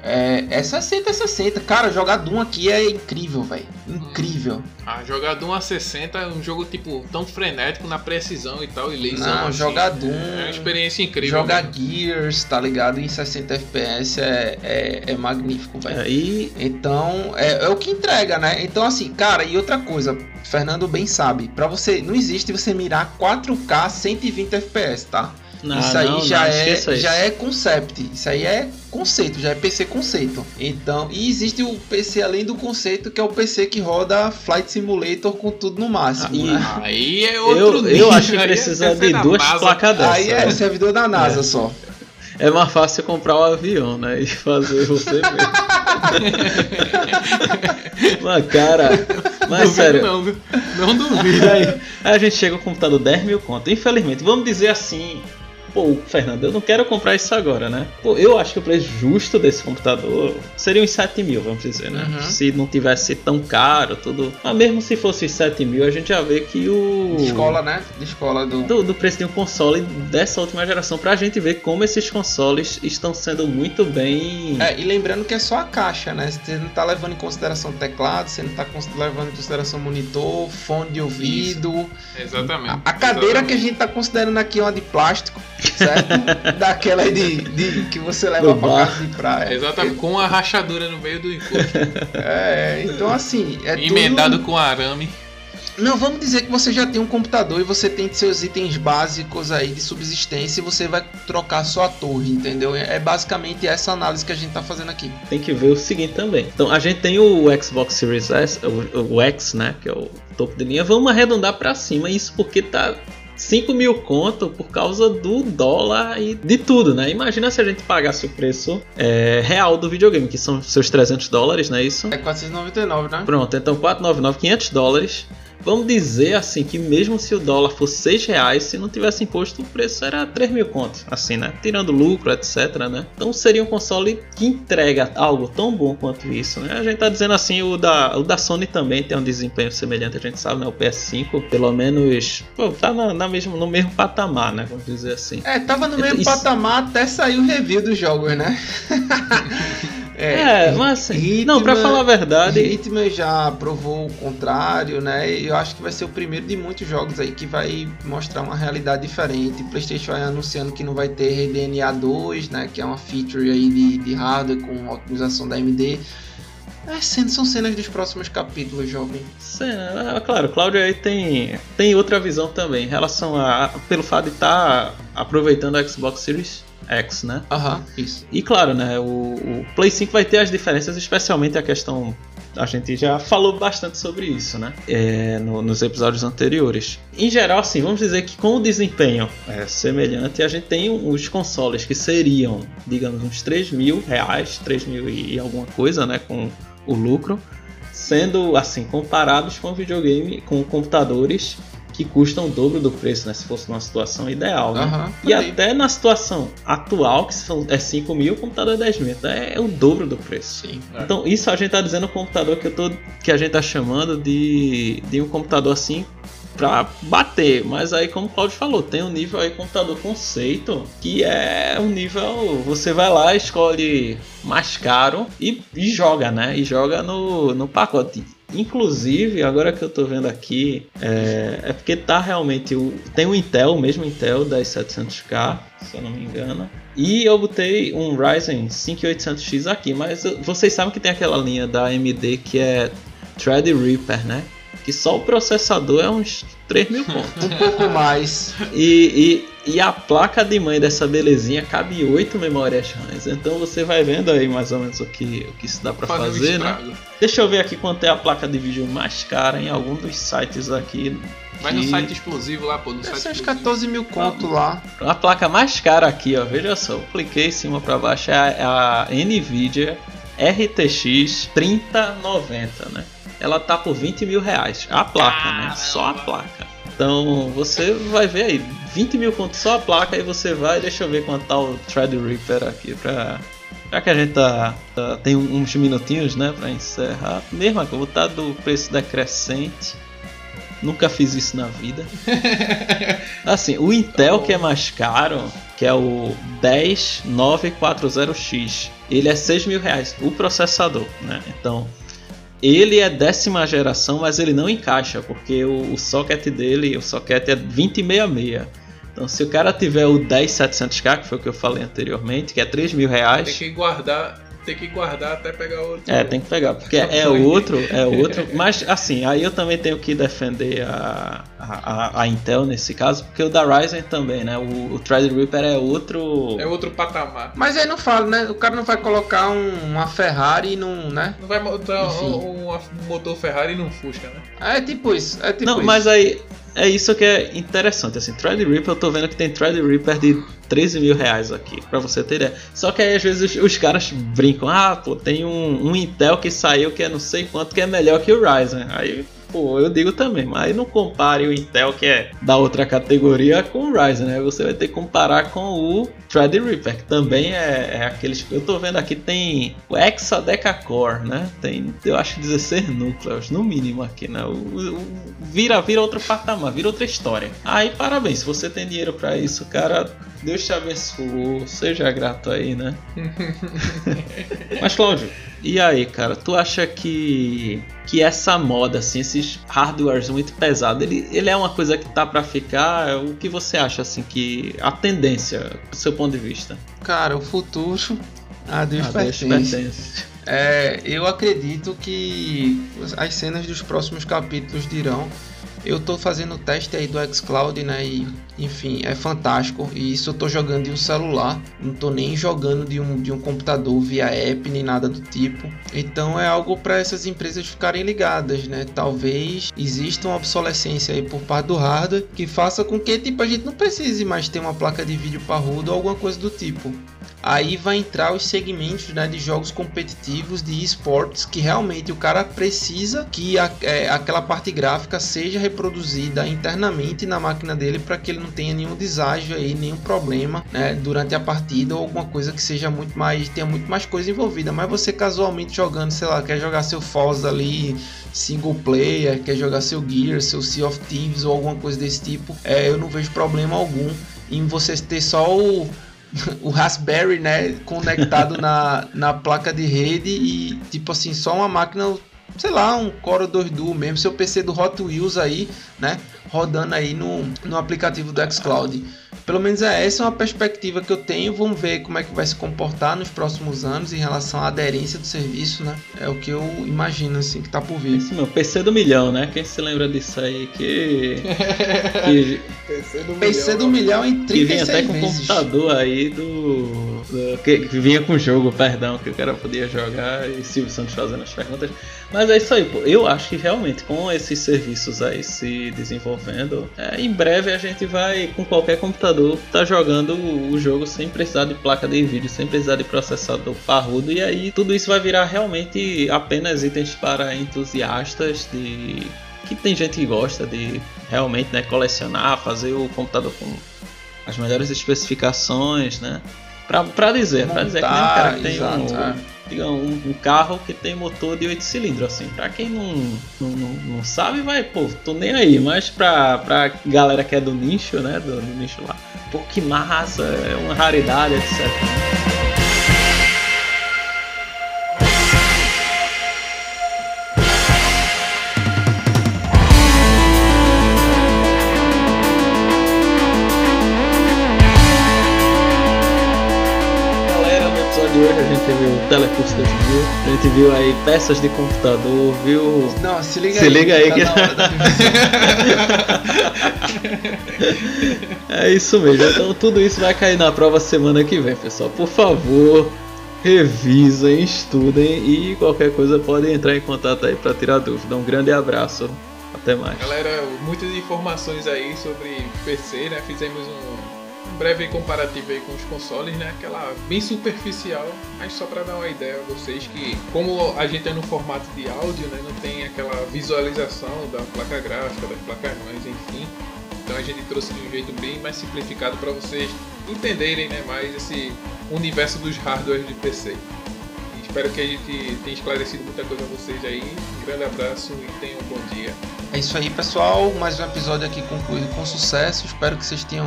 É, é 60, é 60. Cara, jogar Doom aqui é incrível, velho. Incrível. Ah, jogar Doom a 60 é um jogo tipo tão frenético na precisão e tal, e laser. Não, jogar Doom. É uma experiência incrível. Jogar né? Gears, tá ligado? Em 60 FPS é, é, é magnífico, velho. Aí. Então, é, é o que entrega, né? Então, assim, cara, e outra coisa, Fernando bem sabe, pra você, não existe você mirar 4K 120 FPS, tá? Não, isso aí não, já, não, é, isso. já é concept, isso aí é conceito, já é PC conceito. Então, e existe o PC além do conceito, que é o PC que roda Flight Simulator com tudo no máximo, E- né? Aí é outro Eu, nível. eu acho que é precisa de duas NASA. placas dessas. Aí é o servidor da NASA só. É mais fácil comprar um avião, né? E fazer você mesmo. Mas, cara. Mas Duvido sério. Não, viu? não duvido. aí, aí a gente chega com o computador 10 mil conto. Infelizmente, vamos dizer assim. Pô, Fernando, eu não quero comprar isso agora, né? Pô, eu acho que o preço justo desse computador seria uns 7 mil, vamos dizer, né? Uhum. Se não tivesse tão caro, tudo. Mas mesmo se fosse 7 mil, a gente já vê que o. De escola, né? De escola do. Do, do preço de um console dessa última geração, pra gente ver como esses consoles estão sendo muito bem. É, e lembrando que é só a caixa, né? Você não tá levando em consideração teclado, você não tá levando em consideração monitor, fone de ouvido. Exatamente. A, a cadeira que a Exatamente. gente tá considerando aqui é uma de plástico, certo? Daquela aí de, de- que você leva Do pra bar. casa de praia. Exatamente, com a rachadura no meio do encosto, É, então assim, é emendado tudo... com arame. Não, vamos dizer que você já tem um computador e você tem seus itens básicos aí de subsistência e você vai trocar só a torre, entendeu? É basicamente essa análise que a gente tá fazendo aqui. tem que ver o seguinte também. Então a gente tem o Xbox Series S, o, o X, né? Que é o topo de linha. Vamos arredondar pra cima. Isso porque tá 5 mil conto por causa do dólar e de tudo, né? Imagina se a gente pagasse o preço é, real do videogame, que são seus 300 dólares, não é isso? É 499, né? Pronto, então 499, 500 dólares. Vamos dizer assim que mesmo se o dólar fosse 6 reais, se não tivesse imposto, o preço era 3 mil contos, assim, né? Tirando lucro, etc, né? Então seria um console que entrega algo tão bom quanto isso, né? A gente tá dizendo assim, o da, o da Sony também tem um desempenho semelhante, a gente sabe, né? O PS5, pelo menos, pô, tá na, na mesmo, no mesmo patamar, né? Vamos dizer assim. É, tava no mesmo Isso- patamar até sair o review dos jogos, né? É, mas assim, não, pra falar a verdade, Hitman já provou o contrário, né? E eu acho que vai ser o primeiro de muitos jogos aí que vai mostrar uma realidade diferente. PlayStation vai anunciando que não vai ter RDNA 2, né? Que é uma feature aí de, de hardware com otimização da AMD. É, são cenas dos próximos capítulos, jovem. Cena, ah, claro, o Cláudio aí tem, tem outra visão também em relação a. pelo fato de estar aproveitando a Xbox Series X, né? Aham, isso. E claro, né, o, o Play 5 vai ter as diferenças, especialmente a questão. A gente já falou bastante sobre isso, né? É, no- nos episódios anteriores. Em geral, assim, vamos dizer que com o desempenho é, semelhante, a gente tem os consoles que seriam, digamos, uns 3 mil reais, 3 mil e, e alguma coisa, né? Com o lucro, sendo assim comparados com videogame, com computadores que custam o dobro do preço, né? Se fosse numa situação ideal, né? Aham, E aí. até na situação atual, que são, é 5 mil, o computador é 10 mil. Então é, o dobro do preço. Sim. Então isso a gente tá dizendo um computador que, eu tô, que a gente tá chamando de, de um computador assim pra bater. Mas aí, como o Claudio falou, tem um nível aí computador conceito que é um nível. Você vai lá, escolhe mais caro e, e joga, né? E joga no, no pacote. Inclusive, agora que eu tô vendo aqui, é, é porque tá realmente. O, tem o Intel, o mesmo Intel das 700K, se eu não me engano. E eu botei um Ryzen 5800X aqui, mas vocês sabem que tem aquela linha da AMD que é Threadripper, né? Que só o processador é uns 3 mil pontos. Um pouco mais. E, e, e a placa de mãe dessa belezinha cabe 8 memórias RAM. Então você vai vendo aí mais ou menos o que, o que isso dá pra Fazer um né? Deixa eu ver aqui quanto é a placa de vídeo mais cara em algum dos sites aqui. Mas no que- site explosivo lá, pô, no Deve site ser uns exclusivo. 14 mil conto lá. A placa mais cara aqui, ó, veja só, eu cliquei em cima para baixo, é a, a Nvidia RTX 3090, né? Ela tá por 20 mil reais, a placa, né? Só a placa. Então você vai ver aí, 20 mil conto só a placa, aí você vai, deixa eu ver quanto tá o Threadripper aqui pra. Já que a gente tá, tá- tem uns minutinhos, né, pra encerrar. Mesmo que eu vou botar do preço decrescente. Nunca fiz isso na vida. Assim, o Intel que é mais caro, que é o 10940X, ele é 6 mil reais, o processador, né? Então, ele é décima geração, mas ele não encaixa, porque o, o socket dele, o socket é 2066. Então, se o cara tiver o 10700K, que foi o que eu falei anteriormente, que é 3 mil Tem reais, que guardar, tem que guardar até pegar outro. é, tem que pegar, porque é outro, é outro. Mas assim, aí eu também tenho que defender a, a, a- a Intel nesse caso, porque o da Ryzen também, né? O, o Threadripper é outro. É outro patamar. Mas aí não fala, né? O cara não vai colocar um- uma Ferrari num, né? Não vai botar um, um motor Ferrari num Fusca, né? É tipo isso, é tipo Não, isso. mas aí é isso que é interessante. Assim, Threadripper, eu tô vendo que tem Threadripper de 13 mil reais aqui, pra você ter ideia. Só que aí às vezes os, os caras brincam, ah, pô, tem um, um Intel que saiu que é não sei quanto que é melhor que o Ryzen. Aí. Pô, eu digo também, mas não compare o Intel que é da outra categoria com o Ryzen, né? Você vai ter que comparar com o Threadripper, que também é, é aqueles. Eu tô vendo aqui tem o Exadeca Core, né? Tem, eu acho, 16 núcleos, no mínimo aqui, né? O, o- vira, vira outro patamar, vira outra história. Aí, parabéns, se você tem dinheiro pra isso, cara, Deus te abençoe, seja grato aí, né? Mas, Cláudio, e aí, cara, tu acha que que essa moda, assim, esses hardwares muito pesados, ele, ele é uma coisa que tá pra ficar? O que você acha, assim, que a tendência, do seu ponto de vista? Cara, o futuro a Deus Deus pertence. pertence. É, eu acredito que as cenas dos próximos capítulos dirão. Eu tô fazendo o teste aí do xCloud, né? E, enfim, é fantástico. E isso eu tô jogando de um celular. Não tô nem jogando de um, de um computador via app nem nada do tipo. Então é algo para essas empresas ficarem ligadas, né? Talvez exista uma obsolescência aí por parte do hardware que faça com que tipo, a gente não precise mais ter uma placa de vídeo parrudo ou alguma coisa do tipo. Aí vai entrar os segmentos né, de jogos competitivos de esportes que realmente o cara precisa que a, é, aquela parte gráfica seja reproduzida internamente na máquina dele para que ele não tenha nenhum deságio aí, nenhum problema né, durante a partida ou alguma coisa que seja muito mais tenha muito mais coisa envolvida. Mas você casualmente jogando, sei lá, quer jogar seu Forza ali single player, quer jogar seu Gear, seu Sea of Thieves ou alguma coisa desse tipo, é, eu não vejo problema algum em você ter só o o Raspberry, né, conectado na, na placa de rede e tipo assim, só uma máquina, sei lá, um Core 2 Duo mesmo, seu PC do Hot Wheels aí, né, rodando aí no, no aplicativo do xCloud. Pelo menos é essa é uma perspectiva que eu tenho. Vamos ver como é que vai se comportar nos próximos anos em relação à aderência do serviço, né? É o que eu imagino assim que tá por vir. Esse meu PC do milhão, né? Quem se lembra disso aí que, que... PC do PC milhão, do milhão em 36 que vinha até com vezes. computador aí do, do que, que, vinha com jogo, perdão, que o cara podia jogar e Silvio Santos fazendo as perguntas. Mas é isso aí, pô. Eu acho que realmente com esses serviços aí se desenvolvendo, é, em breve a gente vai com qualquer computador tá jogando o jogo sem precisar de placa de vídeo, sem precisar de processador parrudo. E aí tudo isso vai virar realmente apenas itens para entusiastas de que tem gente que gosta de realmente né, colecionar, fazer o computador com as melhores especificações, né? Pra, pra dizer, Montar, pra dizer que nem um cara que tem exato, um, é digamos, um, um, carro que tem motor de 8 cilindros, assim. Pra quem não, não, não, não, sabe, vai, pô, tô nem aí. Mas pra, pra galera que é do nicho, né, do, do nicho lá, pô, que massa, é uma raridade, etc. hoje a gente viu Telecurso 2000, a gente viu aí peças de computador, viu. Não, se liga se aí. Liga aí tá que... é isso mesmo, então tudo isso vai cair na prova semana que vem, pessoal. Por favor, revisem, estudem e qualquer coisa podem entrar em contato aí para tirar dúvida. Um grande abraço. Até mais. Galera, muitas informações aí sobre PC, né? Fizemos um breve comparativo aí com os consoles, né? Aquela bem superficial, mas só para dar uma ideia a vocês que como a gente é no formato de áudio, né, não tem aquela visualização da placa gráfica, das placas mães, enfim. Então a gente trouxe de um jeito bem mais simplificado para vocês entenderem, né, mais esse universo dos hardwares de PC. Espero que a gente tenha esclarecido muita coisa a vocês aí. Um grande abraço e tenham um bom dia. É isso aí, pessoal. Mais um episódio aqui concluído com sucesso. Espero que vocês tenham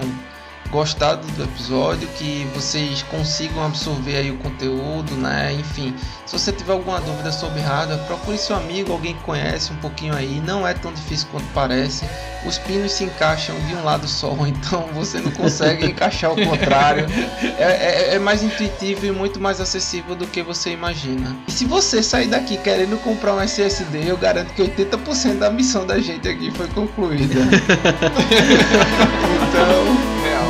gostado do episódio, que vocês consigam absorver aí o conteúdo, né? Enfim, se você tiver alguma dúvida sobre hardware, procure seu amigo, alguém que conhece um pouquinho aí. Não é tão difícil quanto parece. Os pinos se encaixam de um lado só, então você não consegue encaixar o contrário. É, é, é, mais intuitivo e muito mais acessível do que você imagina. E se você sair daqui querendo comprar um SSD, eu garanto que 80% da missão da gente aqui foi concluída. então,